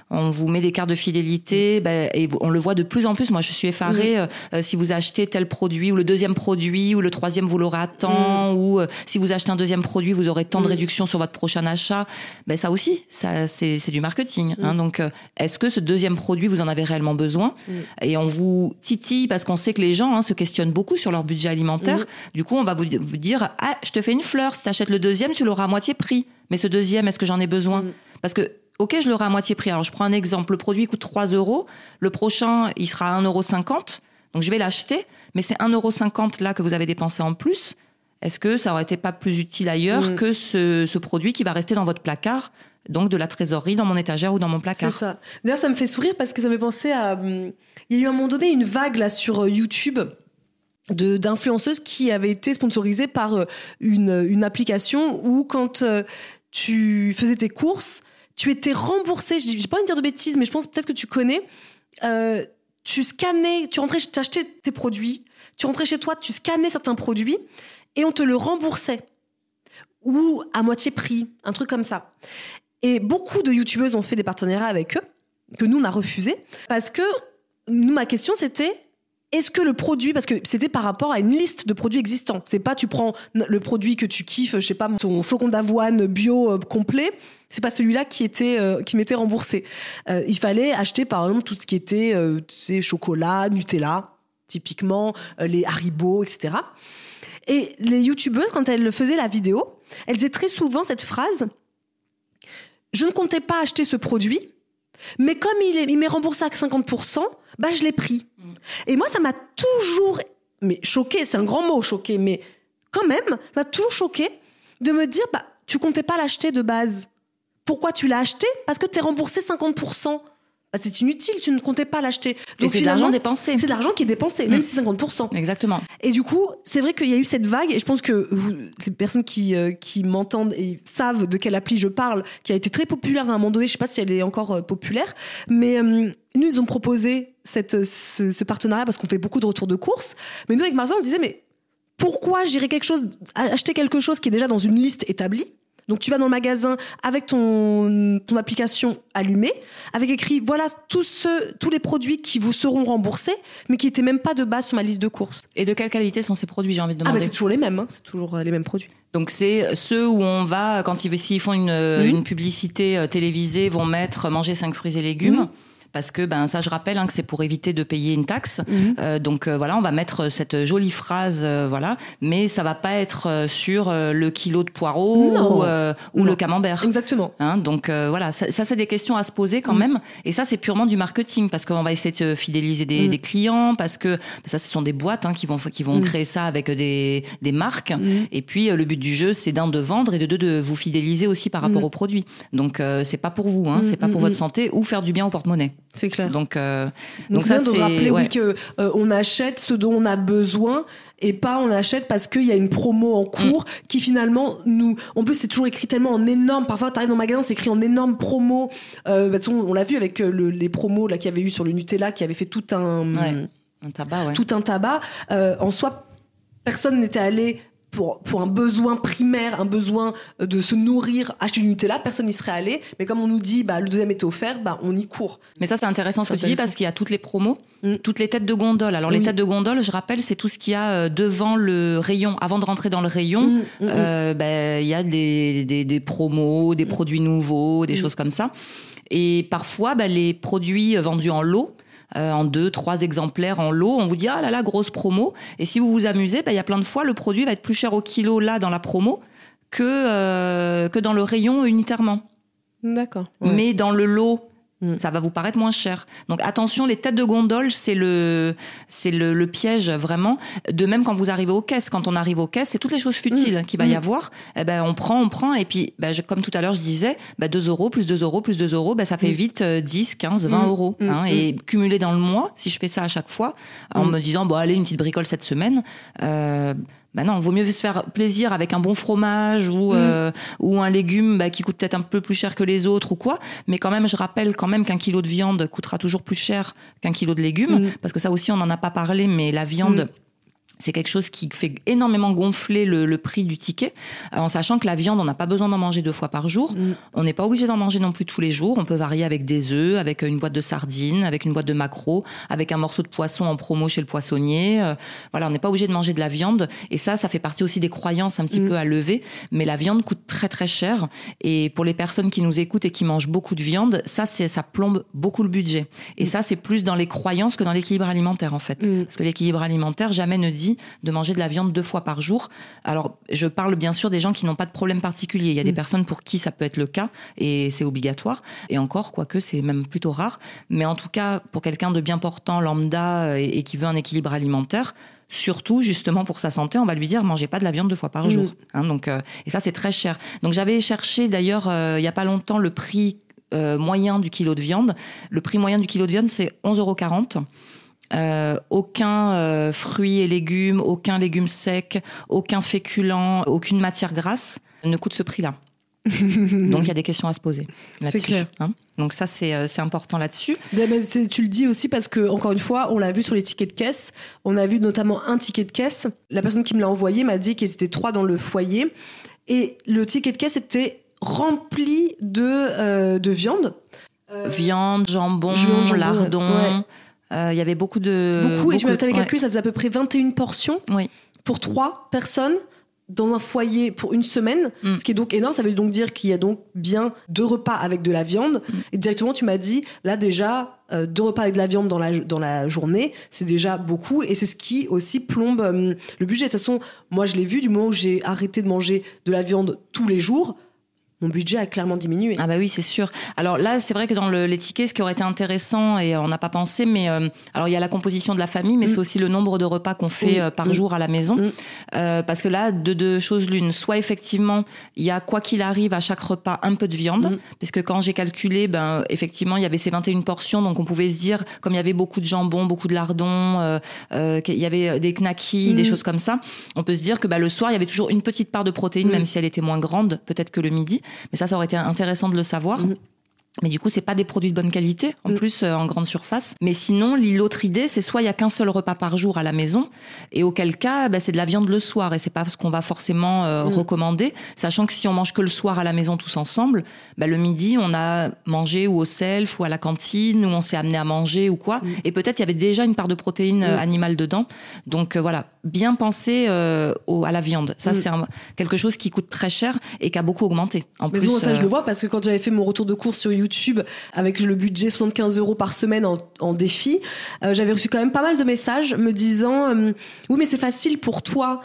On vous met des cartes de fidélité bah, et on le voit de plus en plus. Moi, je suis effarée. euh, euh, si vous achetez tel produit ou le deuxième produit ou le troisième, vous l'aurez à temps ou euh, si vous achetez un deuxième produit, vous aurez tant de Mm. réduction sur votre prochain achat. Ben ça aussi, ça c'est c'est du marketing. Hein. Donc, euh, est-ce que ce deuxième produit vous en avez réellement besoin? Mm. Et on vous titille parce qu'on sait que les gens hein, se questionnent beaucoup sur leur budget alimentaire. Mm. Du coup, on va vous, vous dire ah, je te fais une fleur. Si tu achètes le deuxième, tu l'auras à moitié prix. Mais ce deuxième, est-ce que j'en ai besoin? Mm. Parce que Ok, je l'aurai à moitié prix. Alors, je prends un exemple. Le produit coûte 3 euros. Le prochain, il sera à 1,50 euros. Donc, je vais l'acheter. Mais c'est 1,50 euros là que vous avez dépensé en plus. est-ce que ça aurait été pas plus utile ailleurs Mm. que ce, ce produit qui va rester dans votre placard, donc de la trésorerie dans mon étagère ou dans mon C'est placard ça. D'ailleurs, ça me fait sourire parce que ça me fait penser à. hum, Il y a eu à un moment donné une vague là sur euh, YouTube de d'influenceuses qui avaient été sponsorisées par euh, une, une application où quand euh, tu faisais tes courses, tu étais remboursé. Je n'ai pas envie de dire de bêtises, mais je pense peut-être que tu connais. Euh, tu scannais, tu rentrais, tu achetais tes produits, tu rentrais chez toi, tu scannais certains produits et on te le remboursait ou à moitié prix, un truc comme ça. Et beaucoup de youtubeuses ont fait des partenariats avec eux, que nous, on a refusé, parce que nous, ma question, c'était est-ce que le produit, parce que c'était par rapport à une liste de produits existants, c'est pas tu prends le produit que tu kiffes, je sais pas, ton flocon d'avoine bio euh, complet, c'est pas celui-là qui était euh, qui m'était remboursé. Euh, il fallait acheter par exemple tout ce qui était euh, tu sais, chocolat, Nutella, typiquement euh, les Haribo, etc. Et les youtubeuses, quand elles faisaient la vidéo, elles disaient très souvent cette phrase Je ne comptais pas acheter ce produit, mais comme il est- il m'est remboursé à 50%, bah je l'ai pris. Et moi, ça m'a toujours mais choqué, c'est un grand mot, choqué, mais quand même, ça m'a toujours choqué de me dire bah, Tu comptais pas l'acheter de base. Pourquoi tu l'as acheté? Parce que tu es remboursé 50%. Bah, c'est inutile, tu ne comptais pas l'acheter. Et Donc, c'est de l'argent dépensé. C'est de l'argent qui est dépensé, même Mm. si c'est 50%. Exactement. Et du coup, c'est vrai qu'il y a eu cette vague, et je pense que vous, les personnes qui, euh, qui m'entendent et savent de quelle appli je parle, qui a été très populaire à un moment donné, je sais pas si elle est encore euh, populaire, mais euh, nous, ils ont proposé cette, ce, ce partenariat parce qu'on fait beaucoup de retours de courses. Mais nous, avec Marza, on se disait, mais pourquoi j'irais quelque chose, acheter quelque chose qui est déjà dans une liste établie donc tu vas dans le magasin avec ton, ton application allumée, avec écrit voilà tous ceux, tous les produits qui vous seront remboursés, mais qui n'étaient même pas de base sur ma liste de courses. Et de quelle qualité sont ces produits, j'ai envie de Ah bah demander c'est toujours les mêmes, hein. c'est toujours euh, les mêmes produits. Donc c'est ceux où on va, quand ils, s'ils font une, Mhm. une publicité euh, télévisée, vont mettre manger 5 fruits et légumes. Mhm. Parce que ben ça, je rappelle hein, que c'est pour éviter de payer une taxe. Mhm. Euh, donc euh, voilà, on va mettre cette jolie phrase, euh, voilà, mais ça va pas être euh, sur euh, le kilo de poireaux ou, euh, ou le camembert. Exactement. Hein, donc euh, voilà, ça, ça, c'est des questions à se poser quand Mm. même. Et ça c'est purement du marketing parce qu'on va essayer de fidéliser des, Mm. des clients parce que ça ce sont des boîtes hein, qui vont qui vont créer ça avec des, des marques. Et puis euh, le but du jeu c'est d'un de vendre et de deux de vous fidéliser aussi par rapport aux produits. Donc euh, c'est pas pour vous, hein, c'est pas pour votre santé ou faire du bien au porte-monnaie. C'est clair. Donc euh, Donc, donc ça c'est rappeler ouais. oui, que euh, on achète ce dont on a besoin et pas on achète parce qu'il y a une promo en cours qui finalement nous en plus c'est toujours écrit tellement en énorme parfois tu arrives dans le magasin c'est écrit en énorme promo euh, bah, façon, on l'a vu avec euh, le- les promos là qu'il y avait eu sur le Nutella qui avait fait tout un Ouais. un tabac. Ouais. tout un tabac en soi personne n'était allé pour, pour un besoin primaire, un besoin euh, de se nourrir, acheter du Nutella, personne n'y serait allé. Mais comme on nous dit, bah, le deuxième était offert, bah, on y court. Mais ça, c'est intéressant ce que tu dis parce qu'il y a toutes les promos, Mm. toutes les têtes de gondole. Alors, les têtes de gondole, je rappelle, c'est tout ce qu'il y a euh, devant le rayon. Avant de rentrer dans le rayon, Mm, mm, euh, ben, il y a des, des, des promos, des produits nouveaux, des choses comme ça. Et parfois, ben, les produits vendus en lot, euh, en deux, trois exemplaires en lot, on vous dit ah là là grosse promo. Et si vous vous amusez, ben, il y a plein de fois le produit va être plus cher au kilo là dans la promo que euh, que dans le rayon unitairement. D'accord. Mais dans le lot. Ça va vous paraître moins cher. Donc attention, les têtes de gondole, c'est le, c'est le, le piège vraiment. De même quand vous arrivez aux caisses, quand on arrive aux caisses, c'est toutes les choses futiles Mm. qu'il va Mm. y avoir. Eh ben, on prend, on prend, et puis, ben, je- comme tout à l'heure je disais, ben, 2 euros plus 2 euros plus 2 euros, ben, ça fait Mm. vite euh, 10, 15, 20 Mm. euros. Mm. hein. et cumulé dans le mois, si je fais ça à chaque fois, en Mm. me disant, bon allez, une petite bricole cette semaine, euh, ben non, vaut mieux se faire plaisir avec un bon fromage ou, Mm. euh, ou un légume bah, qui coûte peut-être un peu plus cher que les autres ou quoi. Mais quand même, je rappelle quand même qu'un kilo de viande coûtera toujours plus cher qu'un kilo de légumes. Mm. Parce que ça aussi, on n'en a pas parlé, mais la viande... Mm. C'est quelque chose qui fait énormément gonfler le, le prix du ticket, euh, en sachant que la viande, on n'a pas besoin d'en manger deux fois par jour. Mm. On n'est pas obligé d'en manger non plus tous les jours. On peut varier avec des œufs, avec une boîte de sardines, avec une boîte de maquereau, avec un morceau de poisson en promo chez le poissonnier. Euh, voilà, on n'est pas obligé de manger de la viande. Et ça, ça fait partie aussi des croyances un petit Mm. peu à lever. Mais la viande coûte très très cher. Et pour les personnes qui nous écoutent et qui mangent beaucoup de viande, ça, c'est ça plombe beaucoup le budget. Et Mm. ça, c'est plus dans les croyances que dans l'équilibre alimentaire en fait. Parce que l'équilibre alimentaire jamais ne dit dit de manger de la viande deux fois par jour. Alors, je parle bien sûr des gens qui n'ont pas de problème particulier. Il y a des Mm. personnes pour qui ça peut être le cas et c'est obligatoire. Et encore, quoique c'est même plutôt rare. Mais en tout cas, pour quelqu'un de bien portant, lambda euh, et, et qui veut un équilibre alimentaire, surtout justement pour sa santé, on va lui dire mangez pas de la viande deux fois par Mm. jour. Hein, donc, euh, et ça c'est très cher. Donc j'avais cherché d'ailleurs euh, il y a pas longtemps le prix euh, moyen du kilo de viande. Le prix moyen du kilo de viande c'est 11,40 euros. Euh, aucun euh, fruit et légumes, aucun légume sec, aucun féculent, aucune matière grasse ne coûte ce prix-là. Donc il y a des questions à se poser là-dessus. hein. Donc ça c'est euh, important là-dessus. Tu le dis aussi parce que, encore une fois, on l'a vu sur les tickets de caisse. On a vu notamment un ticket de caisse. La personne qui me l'a envoyé m'a dit qu'ils étaient trois dans le foyer. Et le ticket de caisse était rempli de, euh, de viande. Euh, Viande, jambon, jambon, lardon. ouais. Euh, Il y avait beaucoup de beaucoup. Et tu m'avais ouais. calculé, ça faisait à peu près 21 portions Oui. pour trois personnes dans un foyer pour une semaine, Mm. ce qui est donc énorme. Ça veut donc dire qu'il y a donc bien deux repas avec de la viande. Mm. Et directement, tu m'as dit, là déjà, euh, deux repas avec de la viande dans la, dans la journée, c'est déjà beaucoup. Et c'est ce qui aussi plombe euh, le budget. De toute façon, moi, je l'ai vu du moment où j'ai arrêté de manger de la viande tous les jours. Mon budget a clairement diminué. Ah bah oui, c'est sûr. Alors là, c'est vrai que dans le- les tickets, ce qui aurait été intéressant, et on n'a pas pensé, mais euh, alors il y a la composition de la famille, mais Mm. c'est aussi le nombre de repas qu'on fait Mm. euh, par Mm. jour à la maison. Euh, parce que là, de deux choses l'une. Soit effectivement, il y a quoi qu'il arrive à chaque repas un peu de viande, puisque quand j'ai calculé, ben effectivement, il y avait ces 21 portions, donc on pouvait se dire, comme il y avait beaucoup de jambon, beaucoup de lardons, euh, euh, qu'il y avait des knackis, des choses comme ça, on peut se dire que bah, le soir, il y avait toujours une petite part de protéines, même si elle était moins grande, peut-être que le midi. Mais ça, ça aurait été intéressant de le savoir. Mhm. Mais du coup, c'est pas des produits de bonne qualité, en Mm. plus euh, en grande surface. Mais sinon, l'autre idée, c'est soit il y a qu'un seul repas par jour à la maison, et auquel cas, bah, c'est de la viande le soir, et c'est pas ce qu'on va forcément euh, Mm. recommander, sachant que si on mange que le soir à la maison tous ensemble, bah, le midi, on a mangé ou au self ou à la cantine, ou on s'est amené à manger ou quoi, Mm. et peut-être il y avait déjà une part de protéines euh, animales dedans. Donc voilà, bien penser euh, au- à la viande. Ça, Mm. c'est quelque chose qui coûte très cher et qui a beaucoup augmenté. En Mais plus, bon, ça, je euh, le vois parce que quand j'avais fait mon retour de course sur YouTube avec le budget 75 euros par semaine en, en défi, euh, j'avais reçu quand même pas mal de messages me disant Oui, mais c'est facile pour toi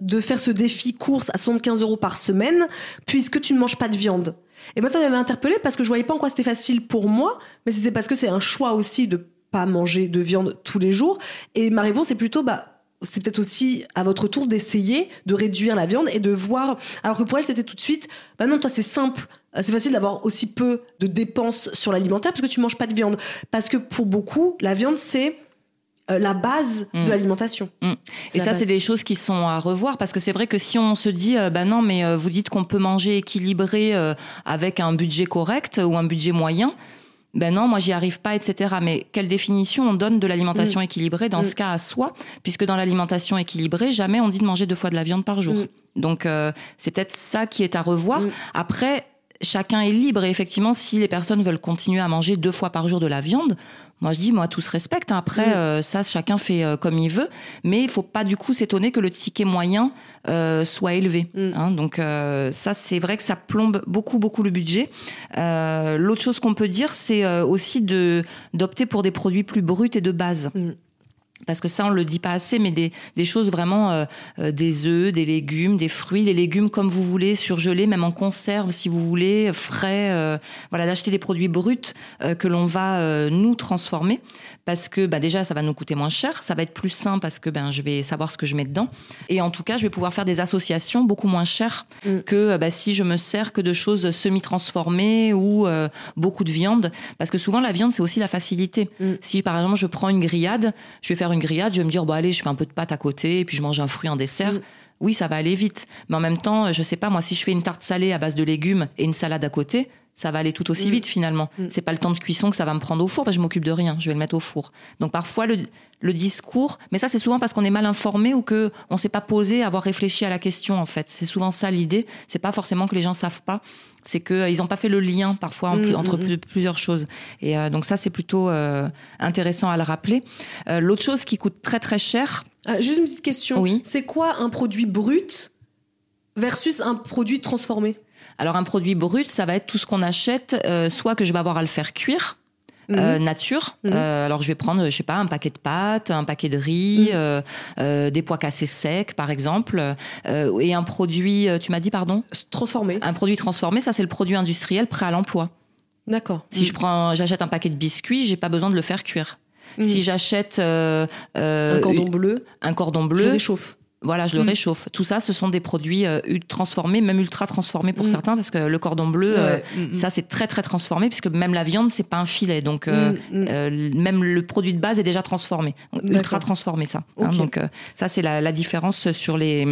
de faire ce défi course à 75 euros par semaine puisque tu ne manges pas de viande. Et moi, ça m'avait interpellé parce que je voyais pas en quoi c'était facile pour moi, mais c'était parce que c'est un choix aussi de pas manger de viande tous les jours. Et ma réponse est plutôt bah c'est peut-être aussi à votre tour d'essayer de réduire la viande et de voir. Alors que pour elle, c'était tout de suite. Bah non, toi, c'est simple. Euh, C'est facile d'avoir aussi peu de dépenses sur l'alimentaire parce que tu manges pas de viande. Parce que pour beaucoup, la viande, c'est euh, la base Mm. de l'alimentation. Mm. Et ça, c'est des choses qui sont à revoir parce que c'est vrai que si on se dit, euh, bah non, mais euh, vous dites qu'on peut manger équilibré euh, avec un budget correct ou un budget moyen. Ben non, moi j'y arrive pas, etc. Mais quelle définition on donne de l'alimentation équilibrée dans Mm. ce cas à soi Puisque dans l'alimentation équilibrée, jamais on dit de manger deux fois de la viande par jour. Mm. Donc euh, c'est peut-être ça qui est à revoir. Mm. Après, chacun est libre. Et effectivement, si les personnes veulent continuer à manger deux fois par jour de la viande, moi je dis, moi tout se respecte. Après, Mm. euh, ça, chacun fait euh, comme il veut. Mais il faut pas du coup s'étonner que le ticket moyen euh, soit élevé. Mm. hein. donc euh, ça, c'est vrai que ça plombe beaucoup, beaucoup le budget. Euh, L'autre chose qu'on peut dire, c'est euh, aussi de d'opter pour des produits plus bruts et de base. Mm. Parce que ça, on le dit pas assez, mais des, des choses vraiment, euh, euh, des œufs, des légumes, des fruits, les légumes comme vous voulez, surgelés, même en conserve si vous voulez, frais. euh, voilà, d'acheter des produits bruts euh, que l'on va nous transformer, parce que bah, déjà, ça va nous coûter moins cher, ça va être plus sain parce que ben je vais savoir ce que je mets dedans, et en tout cas, je vais pouvoir faire des associations beaucoup moins chères Mm. que bah, si je me sers que de choses semi-transformées ou beaucoup de viande, parce que souvent la viande c'est aussi la facilité. Mm. Si par exemple je prends une grillade, je vais faire une grillade, je vais me dire bon allez, je fais un peu de pâte à côté et puis je mange un fruit en dessert. Mm. Oui, ça va aller vite, mais en même temps, je sais pas moi si je fais une tarte salée à base de légumes et une salade à côté, ça va aller tout aussi Mm. vite finalement. Mm. C'est pas le temps de cuisson que ça va me prendre au four, parce que je m'occupe de rien, je vais le mettre au four. Donc parfois le, le discours, mais ça c'est souvent parce qu'on est mal informé ou que on s'est pas posé, avoir réfléchi à la question en fait. C'est souvent ça l'idée. C'est pas forcément que les gens savent pas, c'est que euh, ils ont pas fait le lien parfois en- Mm, entre mm, plus- plusieurs choses. Et euh, donc ça c'est plutôt euh, intéressant à le rappeler. L'autre chose qui coûte très très cher, Ah, juste une petite question. Oui. C'est quoi un produit brut versus un produit transformé? Alors un produit brut, ça va être tout ce qu'on achète, euh, soit que je vais avoir à le faire cuire, euh, nature. Mhm. Euh, alors je vais prendre, je sais pas, un paquet de pâtes, un paquet de riz, Mhm. euh, des pois cassés secs, par exemple, et un produit. Tu m'as dit pardon? Transformé. Un produit transformé, ça c'est le produit industriel prêt à l'emploi. D'accord. Si je prends, j'achète un paquet de biscuits, j'ai pas besoin de le faire cuire. Si j'achète un cordon bleu, un cordon je le bleu, réchauffe. Voilà, je le Mm. réchauffe. Tout ça, ce sont des produits euh, transformés, même ultra transformés pour Mm. certains, parce que le cordon bleu, euh. Mm, ça c'est très très transformé, puisque même la viande, c'est pas un filet, donc euh, euh, même le produit de base est déjà transformé, ultra transformé ça. hein. Donc ça c'est la, la différence sur les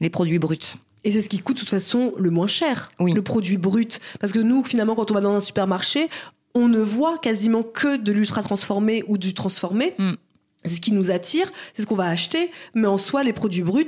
les produits bruts. Et c'est ce qui coûte de toute façon le moins cher, Oui. le produit brut. Parce que nous, finalement, quand on va dans un supermarché, on ne voit quasiment que de l'ultra transformé ou du transformé. C'est ce qui nous attire, c'est ce qu'on va acheter. Mais en soi, les produits bruts,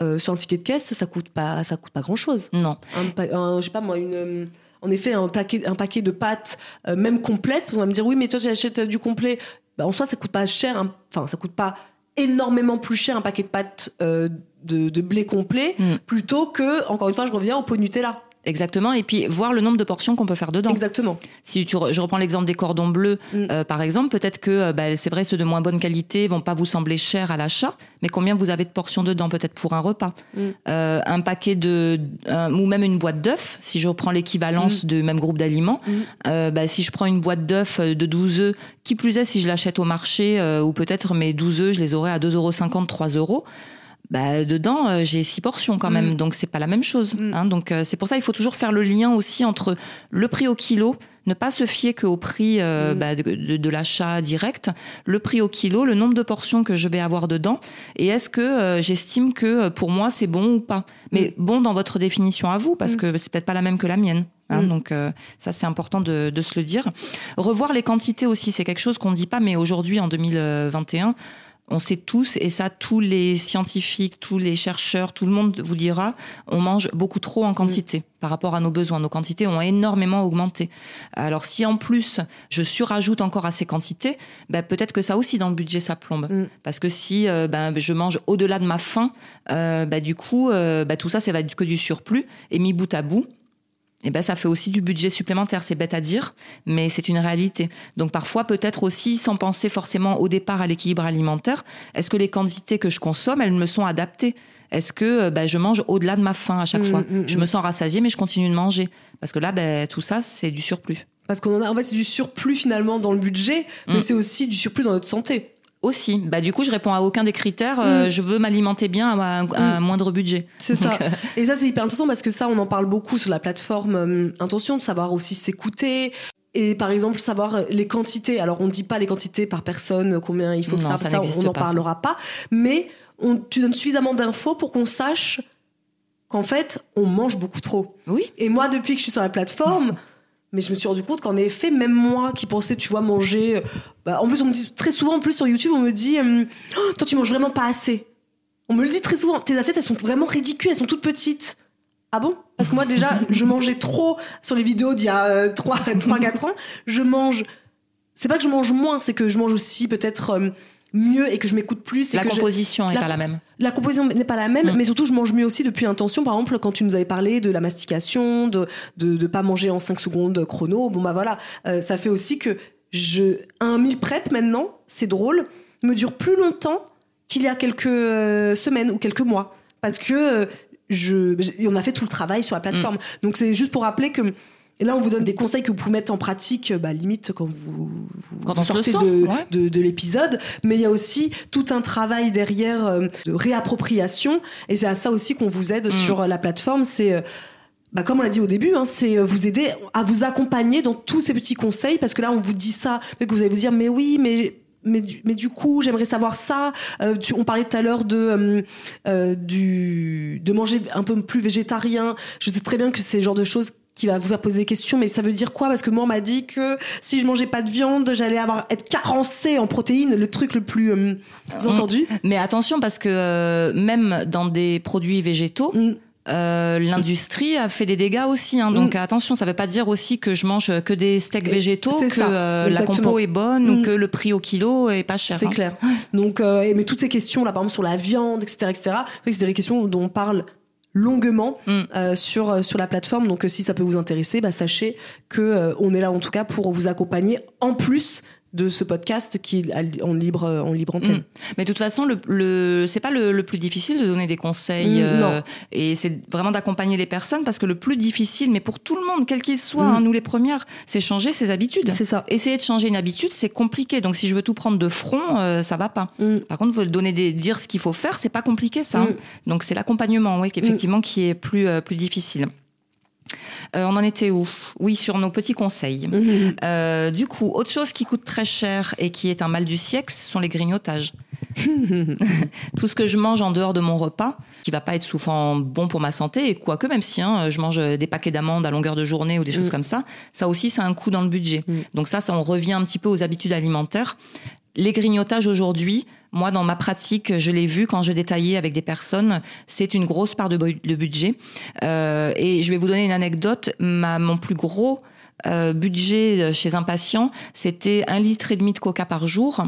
euh, sur un ticket de caisse, ça coûte pas, ça coûte pas grand chose. Non, Un, pa- un- je sais pas moi, une. euh, en effet, un paquet, un paquet de pâtes, euh, même complètes, parce qu'on va me dire oui, mais toi tu achètes du complet. Bah, en soi, ça coûte pas cher. hein. Enfin, ça coûte pas énormément plus cher un paquet de pâtes de, de blé complet, Mm. plutôt que, encore une fois, je reviens au pot Nutella. Exactement. Et puis voir le nombre de portions qu'on peut faire dedans. Exactement. Si tu je reprends l'exemple des cordons bleus, Mm. euh, par exemple, peut-être que euh, bah, c'est vrai ceux de moins bonne qualité vont pas vous sembler chers à l'achat, mais combien vous avez de portions dedans peut-être pour un repas? Mm. Euh, Un paquet de un- ou même une boîte d'œufs. Si je reprends l'équivalence Mm. du même groupe d'aliments, euh, bah, si je prends une boîte d'œufs euh, de 12 œufs, qui plus est si je l'achète au marché euh, ou peut-être mes 12 œufs je les aurai à 2,50 euros, 3 euros. Bah, dedans, euh, j'ai six portions quand même, Mm. donc c'est pas la même chose. Mm. hein. donc euh, c'est pour ça il faut toujours faire le lien aussi entre le prix au kilo, ne pas se fier qu'au prix euh, Mm. bah, de, de- de l'achat direct, le prix au kilo, le nombre de portions que je vais avoir dedans, et est-ce que euh, j'estime que pour moi c'est bon ou pas. Mais bon dans votre définition à vous, parce Mm. que c'est peut-être pas la même que la mienne. hein. Mm. donc euh, ça c'est important de, de se le dire. Revoir les quantités aussi, c'est quelque chose qu'on ne dit pas, mais aujourd'hui en 2021 on sait tous, et ça, tous les scientifiques, tous les chercheurs, tout le monde vous dira, on mange beaucoup trop en quantité par rapport à nos besoins. Nos quantités ont énormément augmenté. Alors, si en plus, je surajoute encore à ces quantités, ben, peut-être que ça aussi, dans le budget, ça plombe. Mm. Parce que si euh, ben, je mange au-delà de ma faim, euh, ben, du coup, euh, ben, tout ça, ça va être que du surplus. Et mis bout à bout, eh ben, ça fait aussi du budget supplémentaire. C'est bête à dire, mais c'est une réalité. Donc parfois, peut-être aussi, sans penser forcément au départ à l'équilibre alimentaire, est-ce que les quantités que je consomme, elles me sont adaptées? Est-ce que euh, ben, je mange au-delà de ma faim à chaque Mm, fois? mm, Je mm. me sens rassasiée, mais je continue de manger. Parce que là, ben, tout ça, c'est du surplus. Parce qu'on en a, en fait, c'est du surplus finalement dans le budget, mais c'est aussi du surplus dans notre santé. Aussi, bah, du coup, je réponds à aucun des critères. euh, Mm. je veux m'alimenter bien à, un- à un Mm. moindre budget. C'est ça. Euh, Et ça, c'est hyper intéressant parce que ça, on en parle beaucoup sur la plateforme euh, Intention, de savoir aussi s'écouter. Et par exemple, savoir les quantités. Alors, on ne dit pas les quantités par personne, combien il faut que ça, ça ça, on n'en parlera pas. Mais on, tu donnes suffisamment d'infos pour qu'on sache qu'en fait, on mange beaucoup trop. Oui. Et moi, depuis que je suis sur la plateforme, mais je me suis rendu compte qu'en effet, même moi qui pensais, tu vois, manger. euh, bah, en plus, on me dit très souvent, en plus sur YouTube, on me dit euh, Oh, Toi, tu manges vraiment pas assez. On me le dit très souvent. Tes assiettes, elles sont vraiment ridicules, elles sont toutes petites. Ah bon? Parce que moi, déjà, je mangeais trop sur les vidéos d'il y a 3-4 ans. Je mange. C'est pas que je mange moins, c'est que je mange aussi peut-être euh, mieux et que je m'écoute plus. et La que je- composition n'est la- pas la même. la composition n'est pas la même, Mm. mais surtout je mange mieux aussi depuis intention. Par exemple, quand tu nous avais parlé de la mastication, de de, de pas manger en 5 secondes chrono, bon bah voilà, euh, ça fait aussi que je un meal prep maintenant, c'est drôle, me dure plus longtemps qu'il y a quelques euh, semaines ou quelques mois, parce que euh, je on a fait tout le travail sur la plateforme. Donc c'est juste pour rappeler que et là, on vous donne des conseils que vous pouvez mettre en pratique, bah, limite quand vous, Quand sortez de, ouais. de, de l'épisode. Mais il y a aussi tout un travail derrière euh, de réappropriation. Et c'est à ça aussi qu'on vous aide Mm. sur euh, la plateforme. C'est, euh, bah, comme on l'a dit au début, hein, c'est vous aider à vous accompagner dans tous ces petits conseils. Parce que là, on vous dit ça, mais que vous allez vous dire, mais oui, mais mais du, mais du coup, j'aimerais savoir ça. Euh, tu- on parlait tout à l'heure de euh, euh, du de manger un peu plus végétarien. Je sais très bien que c'est le genre de choses qui va vous faire poser des questions, mais ça veut dire quoi? Parce que moi, on m'a dit que si je mangeais pas de viande, j'allais avoir être carencée en protéines, le truc le plus euh, Mm. entendu. Mais attention, parce que euh, même dans des produits végétaux, Mm. euh, l'industrie a fait des dégâts aussi. hein. donc attention, ça veut pas dire aussi que je mange que des steaks végétaux, que euh, la compo est bonne ou Mm. que le prix au kilo est pas cher. C'est hein. clair. Donc, euh, mais toutes ces questions là, par exemple sur la viande, etc., etc. C'est des questions dont on parle longuement Mm. euh, sur euh, sur la plateforme. Donc euh, si ça peut vous intéresser, bah, sachez que euh, on est là en tout cas pour vous accompagner en plus de ce podcast qui est en libre en libre antenne. Mm. Mais de toute façon, le, le c'est pas le, le plus difficile de donner des conseils. Mm, euh, et c'est vraiment d'accompagner les personnes parce que le plus difficile, mais pour tout le monde, quel qu'il soit, Mm. hein, nous les premières, c'est changer ses habitudes. C'est ça. Essayer de changer une habitude, c'est compliqué. Donc si je veux tout prendre de front, euh, ça va pas. Par contre, donner des, dire ce qu'il faut faire, c'est pas compliqué ça. hein. Donc c'est l'accompagnement, oui, qui, effectivement, qui est plus euh, plus difficile. Euh, on en était où? Oui, sur nos petits conseils. Mhm. Euh, du coup, autre chose qui coûte très cher et qui est un mal du siècle, ce sont les grignotages. Tout ce que je mange en dehors de mon repas, qui va pas être souvent bon pour ma santé, et quoique même si hein, je mange des paquets d'amandes à longueur de journée ou des choses Mm. comme ça, ça aussi, ça a un coût dans le budget. Mm. Donc ça, ça, on revient un petit peu aux habitudes alimentaires. Les grignotages aujourd'hui, moi dans ma pratique, je l'ai vu quand je détaillais avec des personnes, c'est une grosse part de, bu- de budget. Euh, et je vais vous donner une anecdote. Ma, mon plus gros euh, budget chez un patient, c'était un litre et demi de coca par jour.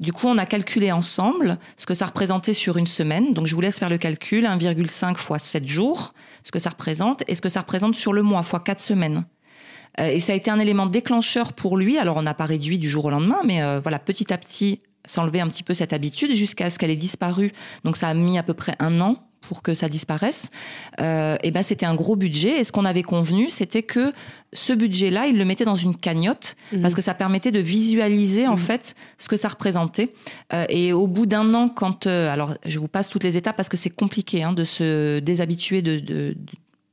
Du coup, on a calculé ensemble ce que ça représentait sur une semaine. Donc, je vous laisse faire le calcul 1,5 fois 7 jours, ce que ça représente, et ce que ça représente sur le mois fois 4 semaines. Euh, et ça a été un élément déclencheur pour lui. Alors, on n'a pas réduit du jour au lendemain, mais euh, voilà, petit à petit, s'enlever un petit peu cette habitude jusqu'à ce qu'elle ait disparu. Donc, ça a mis à peu près un an pour que ça disparaisse. Euh, et ben, c'était un gros budget. Et ce qu'on avait convenu, c'était que ce budget-là, il le mettait dans une cagnotte Mhm. parce que ça permettait de visualiser en Mhm. fait ce que ça représentait. Euh, et au bout d'un an, quand euh, alors je vous passe toutes les étapes parce que c'est compliqué hein, de se déshabituer de, de, de-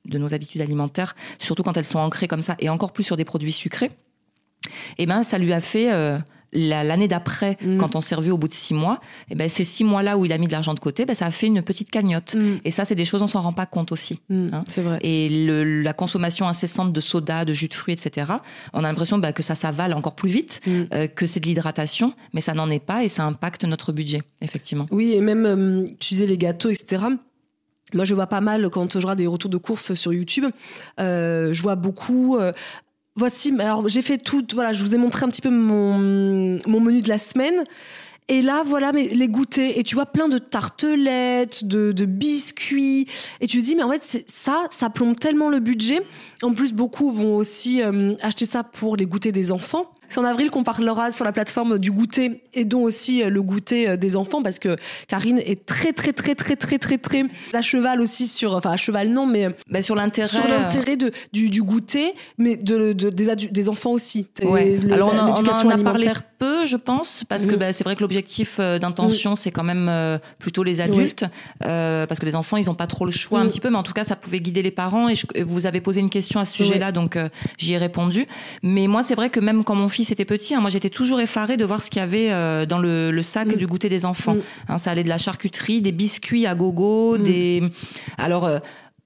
de nos habitudes alimentaires, surtout quand elles sont ancrées comme ça, et encore plus sur des produits sucrés. Et ben ça lui a fait euh, la- l'année d'après, Mhm. quand on s'est revu au bout de six mois, et ben ces six mois-là où il a mis de l'argent de côté, ben ça a fait une petite cagnotte. Mm. Et ça, c'est des choses on s'en rend pas compte aussi. Mm. Hein. C'est vrai. Et le- la consommation incessante de soda, de jus de fruits, etc., on a l'impression bah, que ça s'avale encore plus vite, Mm. euh, que c'est de l'hydratation, mais ça n'en est pas et ça impacte notre budget, effectivement. Oui, et même, euh, tu disais les gâteaux, etc. Moi, je vois pas mal quand je regarde des retours de courses sur YouTube. euh, je vois beaucoup. euh, voici, alors j'ai fait tout. Voilà, je vous ai montré un petit peu mon, mon menu de la semaine. Et là, voilà, les goûters. Et tu vois plein de tartelettes, de, biscuits. Et tu te dis, mais en fait, ça, ça plombe tellement le budget. En plus, beaucoup vont aussi euh, acheter ça pour les goûters des enfants. C'est en avril qu'on parlera sur la plateforme du goûter et dont aussi euh, le goûter euh, des enfants parce que Karine est très très très très très très très à cheval aussi sur enfin à cheval non mais euh, Bah, sur l'intérêt. sur l'intérêt de du, du goûter mais de, de- des des enfants aussi Ouais. Alors on, on en a parlé. Peu, je pense, parce que bah, c'est vrai que l'objectif euh, d'intention, c'est quand même euh, plutôt les adultes, euh, parce que les enfants, ils n'ont pas trop le choix un Mm. petit peu, mais en tout cas, ça pouvait guider les parents. Et je- vous avez posé une question à ce sujet-là, donc euh, j'y ai répondu. Mais moi, c'est vrai que même quand mon fils était petit, hein, moi j'étais toujours effarée de voir ce qu'il y avait euh, dans le, le sac Mm. du goûter des enfants. Mm. Hein, ça allait de la charcuterie, des biscuits à gogo, des. Alors.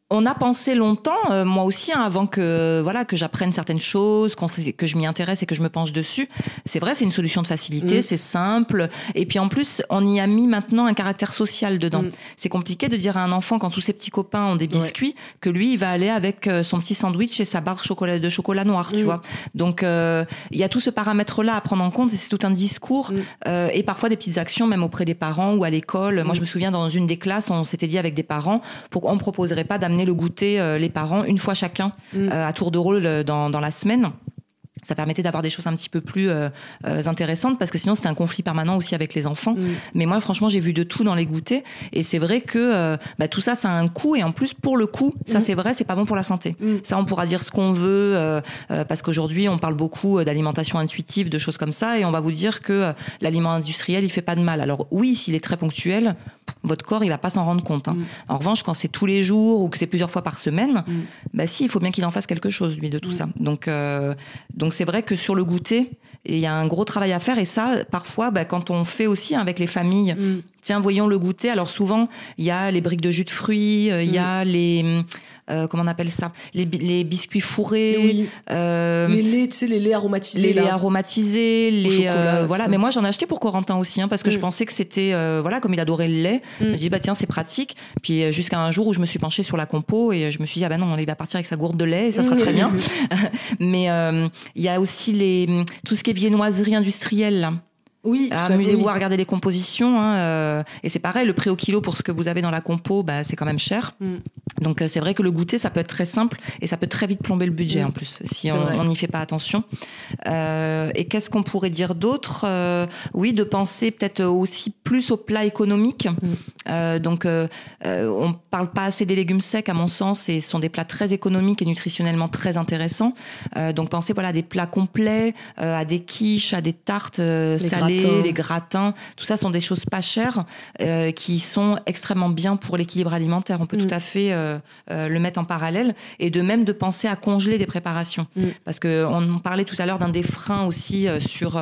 On a pensé longtemps, euh, moi aussi, hein, avant que voilà que j'apprenne certaines choses, que je m'y intéresse et que je me penche dessus. C'est vrai, c'est une solution de facilité, Mm. c'est simple. Et puis en plus, on y a mis maintenant un caractère social dedans. Mm. C'est compliqué de dire à un enfant quand tous ses petits copains ont des biscuits que lui, il va aller avec euh, son petit sandwich et sa barre de chocolat, de chocolat noir, tu Mm. vois. Donc euh, il y a tout ce paramètre-là à prendre en compte et c'est tout un discours euh, et parfois des petites actions même auprès des parents ou à l'école. Moi, je me souviens dans une des classes, on s'était dit avec des parents, pourquoi on proposerait pas d'amener le goûter euh, les parents une fois chacun Mm. euh, à tour de rôle euh, dans, dans la semaine. Ça permettait d'avoir des choses un petit peu plus euh, euh, intéressantes parce que sinon c'était un conflit permanent aussi avec les enfants. Mm. Mais moi, franchement, j'ai vu de tout dans les goûters et c'est vrai que euh, bah, tout ça, ça a un coût et en plus, pour le coup, ça Mm. c'est vrai, c'est pas bon pour la santé. Mm. Ça, on pourra dire ce qu'on veut parce qu'aujourd'hui, on parle beaucoup d'alimentation intuitive, de choses comme ça, et on va vous dire que l'aliment industriel, il fait pas de mal. Alors oui, s'il est très ponctuel, votre corps, il va pas s'en rendre compte. hein. En revanche, quand c'est tous les jours ou que c'est plusieurs fois par semaine, bah si, il faut bien qu'il en fasse quelque chose lui de tout ça. Donc donc c'est vrai que sur le goûter, il y a un gros travail à faire et ça, parfois, bah, quand on fait aussi hein, avec les familles, Mm. tiens, voyons le goûter. Alors souvent, il y a les briques de jus de fruits, euh, il y a les euh, comment on appelle ça, les, les biscuits fourrés, Oui. euh, les laits tu sais les laits aromatisés les laits aromatisés, les chocolat, euh, voilà. Mais moi j'en ai acheté pour Corentin aussi, hein, parce que je Mm. pensais que c'était euh, voilà comme il adorait le lait. Je Mm. me dis bah tiens c'est pratique. Puis euh, jusqu'à un jour où je me suis penchée sur la compo et je me suis dit ah bah non il va partir avec sa gourde de lait et ça sera très bien. Mais euh, il y a aussi les tout ce qui est viennoiserie industrielle là. Oui fait, Amusez-vous oui. à regarder les compositions. hein, euh, et c'est pareil, le prix au kilo pour ce que vous avez dans la compo, bah, c'est quand même cher. Mm. Donc euh, c'est vrai que le goûter, ça peut être très simple et ça peut très vite plomber le budget en plus si on n'y fait pas attention. Euh, et qu'est-ce qu'on pourrait dire d'autre Oui, de penser peut-être aussi plus au plat économique. Mm. Donc on parle pas assez des légumes secs à mon sens et ce sont des plats très économiques et nutritionnellement très intéressants. donc pensez voilà à des plats complets, à des quiches, à des tartes salées, des gratins. Tout ça sont des choses pas chères qui sont extrêmement bien pour l'équilibre alimentaire. On peut mm. tout à fait euh, euh, le mettre en parallèle et de même de penser à congeler des préparations. Mm. Parce qu'on parlait tout à l'heure d'un des freins aussi euh, sur,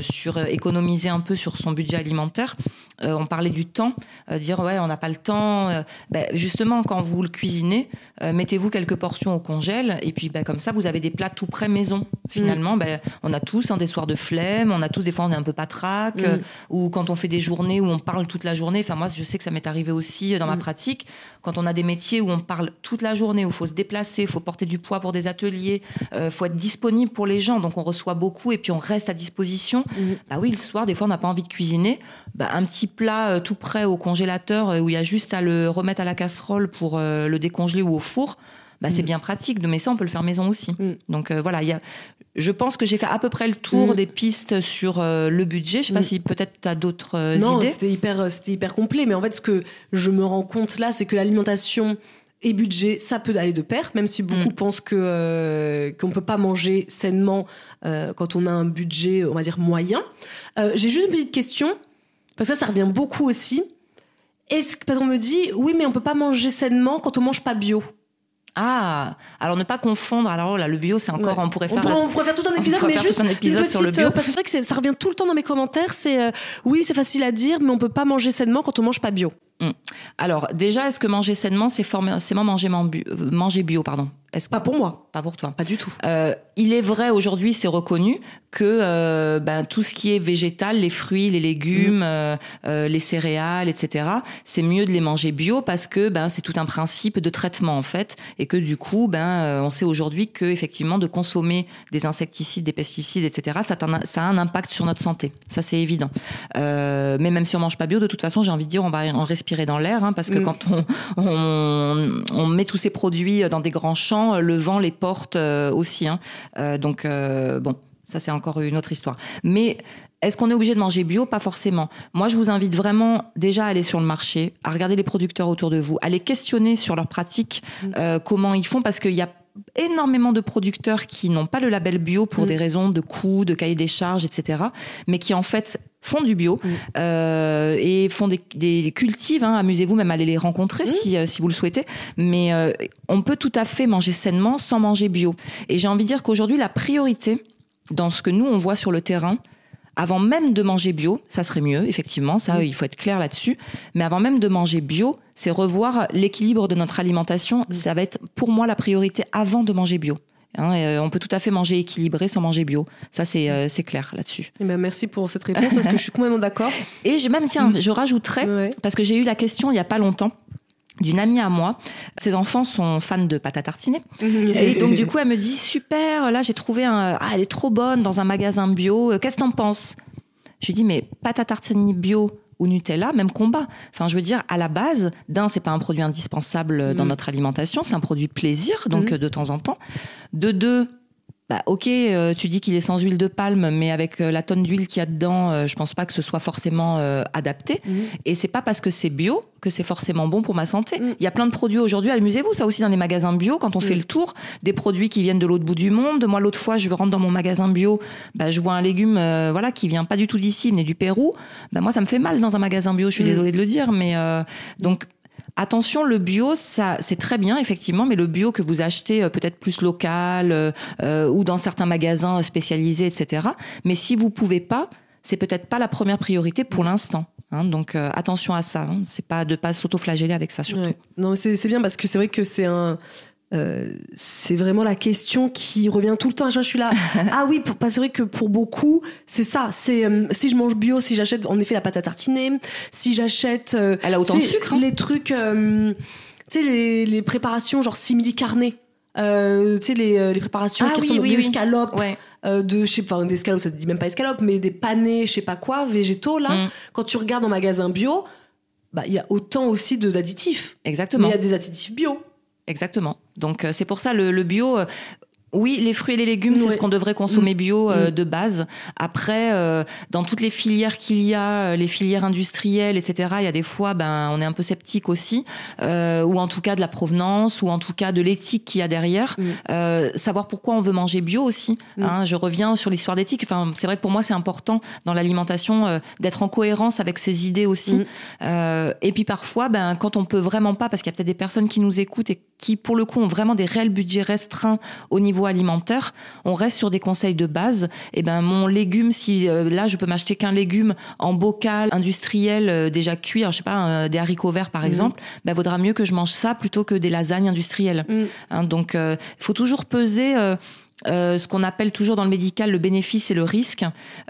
sur économiser un peu sur son budget alimentaire. on parlait du temps, dire ouais, on n'a pas le temps. Ben, justement, quand vous le cuisinez, mettez-vous quelques portions au congèle et puis ben, comme ça, vous avez des plats tout prêts maison. Finalement, mm. ben, on a tous hein, des soirs de flemme, on a tous des fois on est un peu patraque, mm. ou quand on fait des journées où on parle toute la journée. Enfin, moi, je sais que ça m'est arrivé aussi dans ma pratique. Quand on a des métiers où on parle toute la journée, où il faut se déplacer, il faut porter du poids pour des ateliers, il euh, faut être disponible pour les gens. Donc on reçoit beaucoup et puis on reste à disposition. Mhm. Bah oui, le soir, des fois, on n'a pas envie de cuisiner. Bah, un petit plat euh, tout prêt au congélateur euh, où il y a juste à le remettre à la casserole pour le décongeler ou au four. Bah, c'est mhm. bien pratique. Mais ça, on peut le faire maison aussi. Mhm. Donc voilà, il y a, je pense que j'ai fait à peu près le tour des pistes sur le budget. Je sais pas si peut-être tu as d'autres non, idées. C'était hyper, c'était hyper complet. Mais en fait, ce que je me rends compte là, c'est que l'alimentation et budget, ça peut aller de pair, même si beaucoup mm. pensent que euh, qu'on peut pas manger sainement euh, quand on a un budget, on va dire moyen. Euh, j'ai juste une petite question parce que ça, ça revient beaucoup aussi. Est-ce que on me dit oui, mais on peut pas manger sainement quand on mange pas bio? Ah, alors ne pas confondre. Alors là, le bio, c'est encore, on pourrait faire. On pourrait, faire tout un épisode, mais juste un épisode sur le bio. parce que c'est vrai que ça revient tout le temps dans mes commentaires. C'est oui, c'est facile à dire, mais on peut pas manger sainement quand on mange pas bio. Mm. Alors déjà, est-ce que manger sainement, c'est forcément manger, euh, manger bio, pardon? Pas pour moi, pas pour toi, pas du tout. Euh, il est vrai aujourd'hui, c'est reconnu que euh, ben, tout ce qui est végétal, les fruits, les légumes, mm. les céréales, etc. C'est mieux de les manger bio parce que ben c'est tout un principe de traitement en fait, et que du coup ben on sait aujourd'hui que effectivement de consommer des insecticides, des pesticides, etc. Ça a, ça a un impact sur notre santé, ça c'est évident. mais même si on mange pas bio, de toute façon, j'ai envie de dire, on va en respirer dans l'air, hein, parce que mm. quand on, on, met tous ces produits dans des grands champs, le vent les porte euh, aussi. Hein. Euh, donc, euh, bon, ça c'est encore une autre histoire. Mais est-ce qu'on est obligé de manger bio? Pas forcément. Moi, je vous invite vraiment déjà à aller sur le marché, à regarder les producteurs autour de vous, à les questionner sur leurs pratiques, mm. comment ils font, parce qu'il y a énormément de producteurs qui n'ont pas le label bio pour mm. des raisons de coûts, de cahier des charges, etc., mais qui en fait font du bio mm. euh, et font des, des cultives. Hein, Amusez-vous même à aller les rencontrer mm. si, euh, si vous le souhaitez. Mais euh, on peut tout à fait manger sainement sans manger bio. Et j'ai envie de dire qu'aujourd'hui, la priorité dans ce que nous on voit sur le terrain, avant même de manger bio, ça serait mieux, effectivement, ça, il faut être clair là-dessus. Mais avant même de manger bio, c'est revoir l'équilibre de notre alimentation. Ça va être pour moi la priorité avant de manger bio. Hein, euh, on peut tout à fait manger équilibré sans manger bio. Ça, c'est euh, clair là-dessus. Eh ben, merci pour cette réponse parce que je suis complètement d'accord. Et je, même, tiens, je rajouterais, parce que j'ai eu la question il n'y a pas longtemps d'une amie à moi. Ses enfants sont fans de pâte à tartiner. Et donc, du coup, elle me dit, super, là, j'ai trouvé un, ah, elle est trop bonne dans un magasin bio. Euh, qu'est-ce que t'en penses? Je lui dis, mais pâte à tartiner bio, ou Nutella, même combat. Enfin, je veux dire, à la base, d'un, c'est pas un produit indispensable dans mm. notre alimentation, c'est un produit plaisir, donc mm. de temps en temps. De deux, bah, ok, euh, tu dis qu'il est sans huile de palme, mais avec euh, la tonne d'huile qu'il y a dedans, euh, je pense pas que ce soit forcément adapté. Et mm. Et c'est pas parce que c'est bio que c'est forcément bon pour ma santé. Mm. Il y a plein de produits aujourd'hui, amusez-vous, ça aussi dans les magasins bio, quand on fait mm. le tour, des produits qui viennent de l'autre bout du monde. Moi, l'autre fois, je rentre dans mon magasin bio, bah, je vois un légume, voilà, qui vient pas du tout d'ici, mais du Pérou. Bah, moi, ça me fait mal dans un magasin bio. Je suis désolée de le dire, mais donc Attention, le bio, ça, c'est très bien effectivement, mais le bio que vous achetez euh, peut-être plus local euh, euh, ou dans certains magasins spécialisés, etc. Mais si vous pouvez pas, c'est peut-être pas la première priorité pour l'instant. Hein, donc attention à ça. Hein, c'est pas de pas s'autoflageller avec ça surtout. Non, c'est bien parce que c'est vrai que c'est un euh, c'est vraiment la question qui revient tout le temps. Je suis là. ah oui, c'est vrai que pour beaucoup, c'est ça. C'est euh, si je mange bio, si j'achète en effet la pâte à tartiner, si j'achète. Euh, Elle a autant de sucre. Hein. Les trucs, tu sais, les, les, préparations genre simili carné. tu sais les, les préparations ah, qui oui, sont des escalopes, de je sais pas des escalopes, ça te dit même pas escalopes, mais des panés, je sais pas quoi, végétaux là. Mm. Quand tu regardes en magasin bio, bah, il y a autant aussi de- d'additifs. Mais Exactement. il y a des additifs bio. Exactement. Donc euh, c'est pour ça le, le bio. Oui, les fruits et les légumes, c'est ce qu'on devrait consommer bio euh, Mm. de base. Après, euh, dans toutes les filières qu'il y a, euh, les filières industrielles, etc., il y a des fois, ben, on est un peu sceptique aussi, euh, ou en tout cas de la provenance, ou en tout cas de l'éthique qu'il y a derrière. Mm. Euh, savoir pourquoi on veut manger bio aussi. Mm. hein. je reviens sur l'histoire d'éthique. Enfin, c'est vrai que pour moi, c'est important dans l'alimentation euh, d'être en cohérence avec ses idées aussi. Mm. Euh, et puis parfois, ben, quand on peut vraiment pas, parce qu'il y a peut-être des personnes qui nous écoutent et qui, pour le coup, ont vraiment des réels budgets restreints au niveau alimentaire, on reste sur des conseils de base. Et ben, mon légume, si euh, là, je peux m'acheter qu'un légume en bocal industriel euh, déjà cuit, alors, je sais pas, euh, des haricots verts par Mhm. exemple, ben, vaudra mieux que je mange ça plutôt que des lasagnes industrielles. Mm. Hein, donc, il faut toujours peser. Euh, ce qu'on appelle toujours dans le médical le bénéfice et le risque.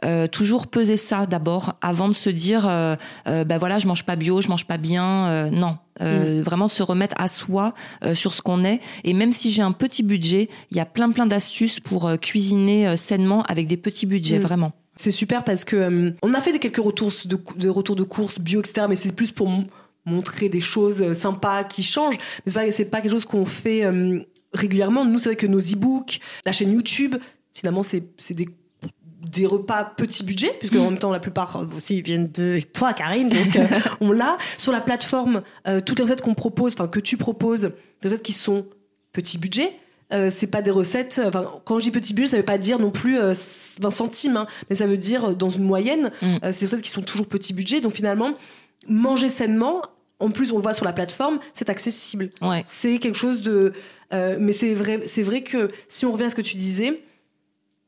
Euh, toujours peser ça d'abord avant de se dire euh, euh, ben voilà je mange pas bio, je mange pas bien. Euh, non, Euh, vraiment se remettre à soi euh, sur ce qu'on est. Et même si j'ai un petit budget, il y a plein plein d'astuces pour cuisiner sainement avec des petits budgets Mm. vraiment. C'est super parce que euh, on a fait des quelques retours de, de retours de courses bio, etc. Mais c'est plus pour montrer des choses sympas qui changent. Mais c'est pas, c'est pas quelque chose qu'on fait euh, régulièrement. Nous, c'est vrai que nos e-books, la chaîne YouTube, finalement, c'est des des repas petit budget puisque en même temps la plupart euh, aussi viennent de toi Karine donc euh, on l'a sur la plateforme euh, toutes les recettes qu'on propose enfin que tu proposes des recettes qui sont petit budget euh, c'est pas des recettes. Enfin, quand je dis petit budget, ça veut pas dire non plus euh, 20 centimes, hein, mais ça veut dire euh, dans une moyenne. Mm. Euh, c'est des recettes qui sont toujours petit budget. Donc finalement, manger sainement, en plus on le voit sur la plateforme, c'est accessible. Ouais. C'est quelque chose de. Euh, mais c'est vrai, c'est vrai que si on revient à ce que tu disais,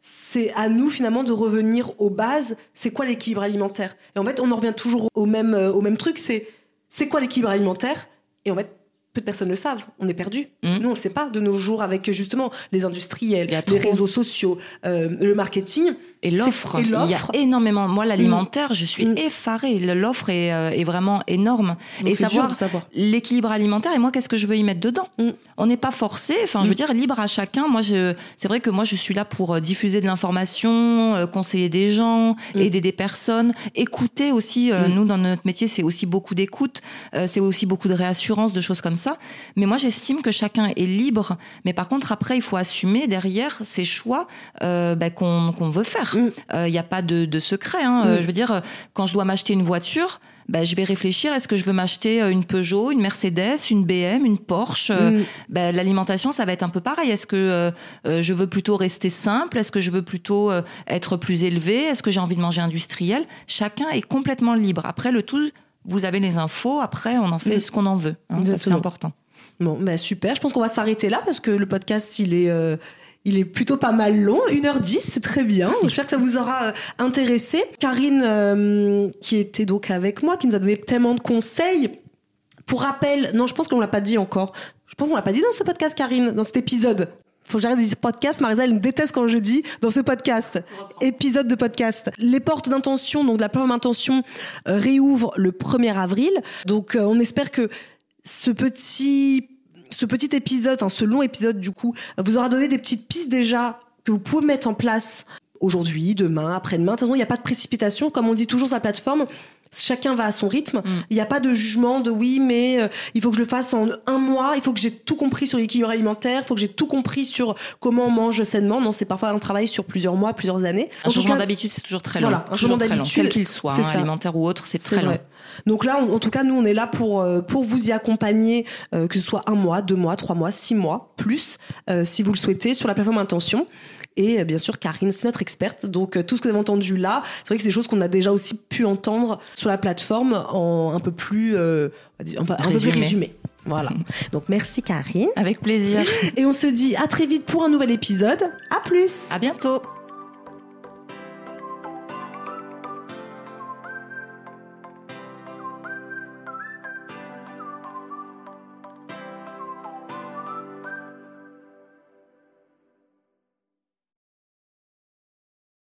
c'est à nous finalement de revenir aux bases. C'est quoi l'équilibre alimentaire? Et en fait, on en revient toujours au même, euh, au même truc. C'est c'est quoi l'équilibre alimentaire? Et en fait, peu de personnes le savent. On est perdu. Mhm. Nous, on ne le sait pas de nos jours avec justement les industriels, les réseaux sociaux, euh, le marketing. Et l'offre, il y a énormément. Moi, l'alimentaire, je suis Mm. effarée. L'offre est, euh, est vraiment énorme. Donc et savoir l'équilibre alimentaire et moi qu'est-ce que je veux y mettre dedans Mm. on n'est pas forcé enfin je veux Mm. dire libre à chacun moi c'est vrai que moi je suis là pour euh, diffuser de l'information euh, conseiller des gens Mm. aider des personnes écouter aussi euh, Mm. nous dans notre métier c'est aussi beaucoup d'écoute c'est aussi beaucoup de réassurance de choses comme ça mais moi j'estime que chacun est libre mais par contre après il faut assumer derrière ces choix bah, qu'on qu'on veut faire Mm. il n'y a pas de, de secret hein. Euh, Mm. je veux dire euh, quand je dois m'acheter une voiture ben, je vais réfléchir, est-ce que je veux m'acheter euh, une Peugeot, une Mercedes, une BM, une Porsche Euh, Mm. ben, L'alimentation, ça va être un peu pareil. Est-ce que euh, euh, je veux plutôt rester simple? Est-ce que je veux plutôt euh, être plus élevé Est-ce que j'ai envie de manger industriel? Chacun est complètement libre. Après, le tout, vous avez les infos, après, on en fait Mm. ce qu'on en veut. hein. ça, c'est important. Bon, bah super. Je pense qu'on va s'arrêter là parce que le podcast, il est, euh, il est plutôt pas mal long. 1h10, c'est très bien. J'espère que ça vous aura euh, intéressé. Karine, euh, qui était donc avec moi, qui nous a donné tellement de conseils. Pour rappel, non, je pense qu'on l'a pas dit encore. Je pense qu'on l'a pas dit dans ce podcast, Karine, dans cet épisode. Faut que j'arrête de dire podcast. Marisa, elle me déteste quand je dis dans ce podcast. Épisode de podcast. Les portes d'intention, donc de la plateforme intention, euh, réouvrent le 1er avril. Donc, euh, on espère que ce petit, ce petit épisode, ce long épisode, du coup, vous aura donné des petites pistes déjà que vous pouvez mettre en place aujourd'hui, demain, après-demain. De toute façon, il n'y a pas de précipitation. Comme on dit toujours sur la plateforme, chacun va à son rythme. Il n'y a pas de jugement de oui, mais euh, il faut que je le fasse en un mois. Il faut que j'ai tout compris sur l'équilibre alimentaire. Il faut que j'ai tout compris sur comment on mange sainement. Non, c'est parfois un travail sur plusieurs mois, plusieurs années. Un En changement cas, d'habitude, c'est toujours très long. Voilà, un changement d'habitude, Quel qu'il soit, c'est hein, alimentaire ou autre, c'est très long. Donc là, en, en tout cas, nous, on est là pour, euh, pour vous y accompagner, euh, que ce soit un mois, deux mois, trois mois, six mois, plus, si vous le souhaitez, sur la plateforme Intention. Et euh, bien sûr, Karine, c'est notre experte. Donc euh, tout ce que vous avez entendu là, c'est vrai que c'est des choses qu'on a déjà aussi pu entendre sur la plateforme en un peu plus, euh, un peu- un peu plus résumé. Voilà. Donc merci Karine. Avec plaisir. Et on se dit à très vite pour un nouvel épisode. À plus. à bientôt.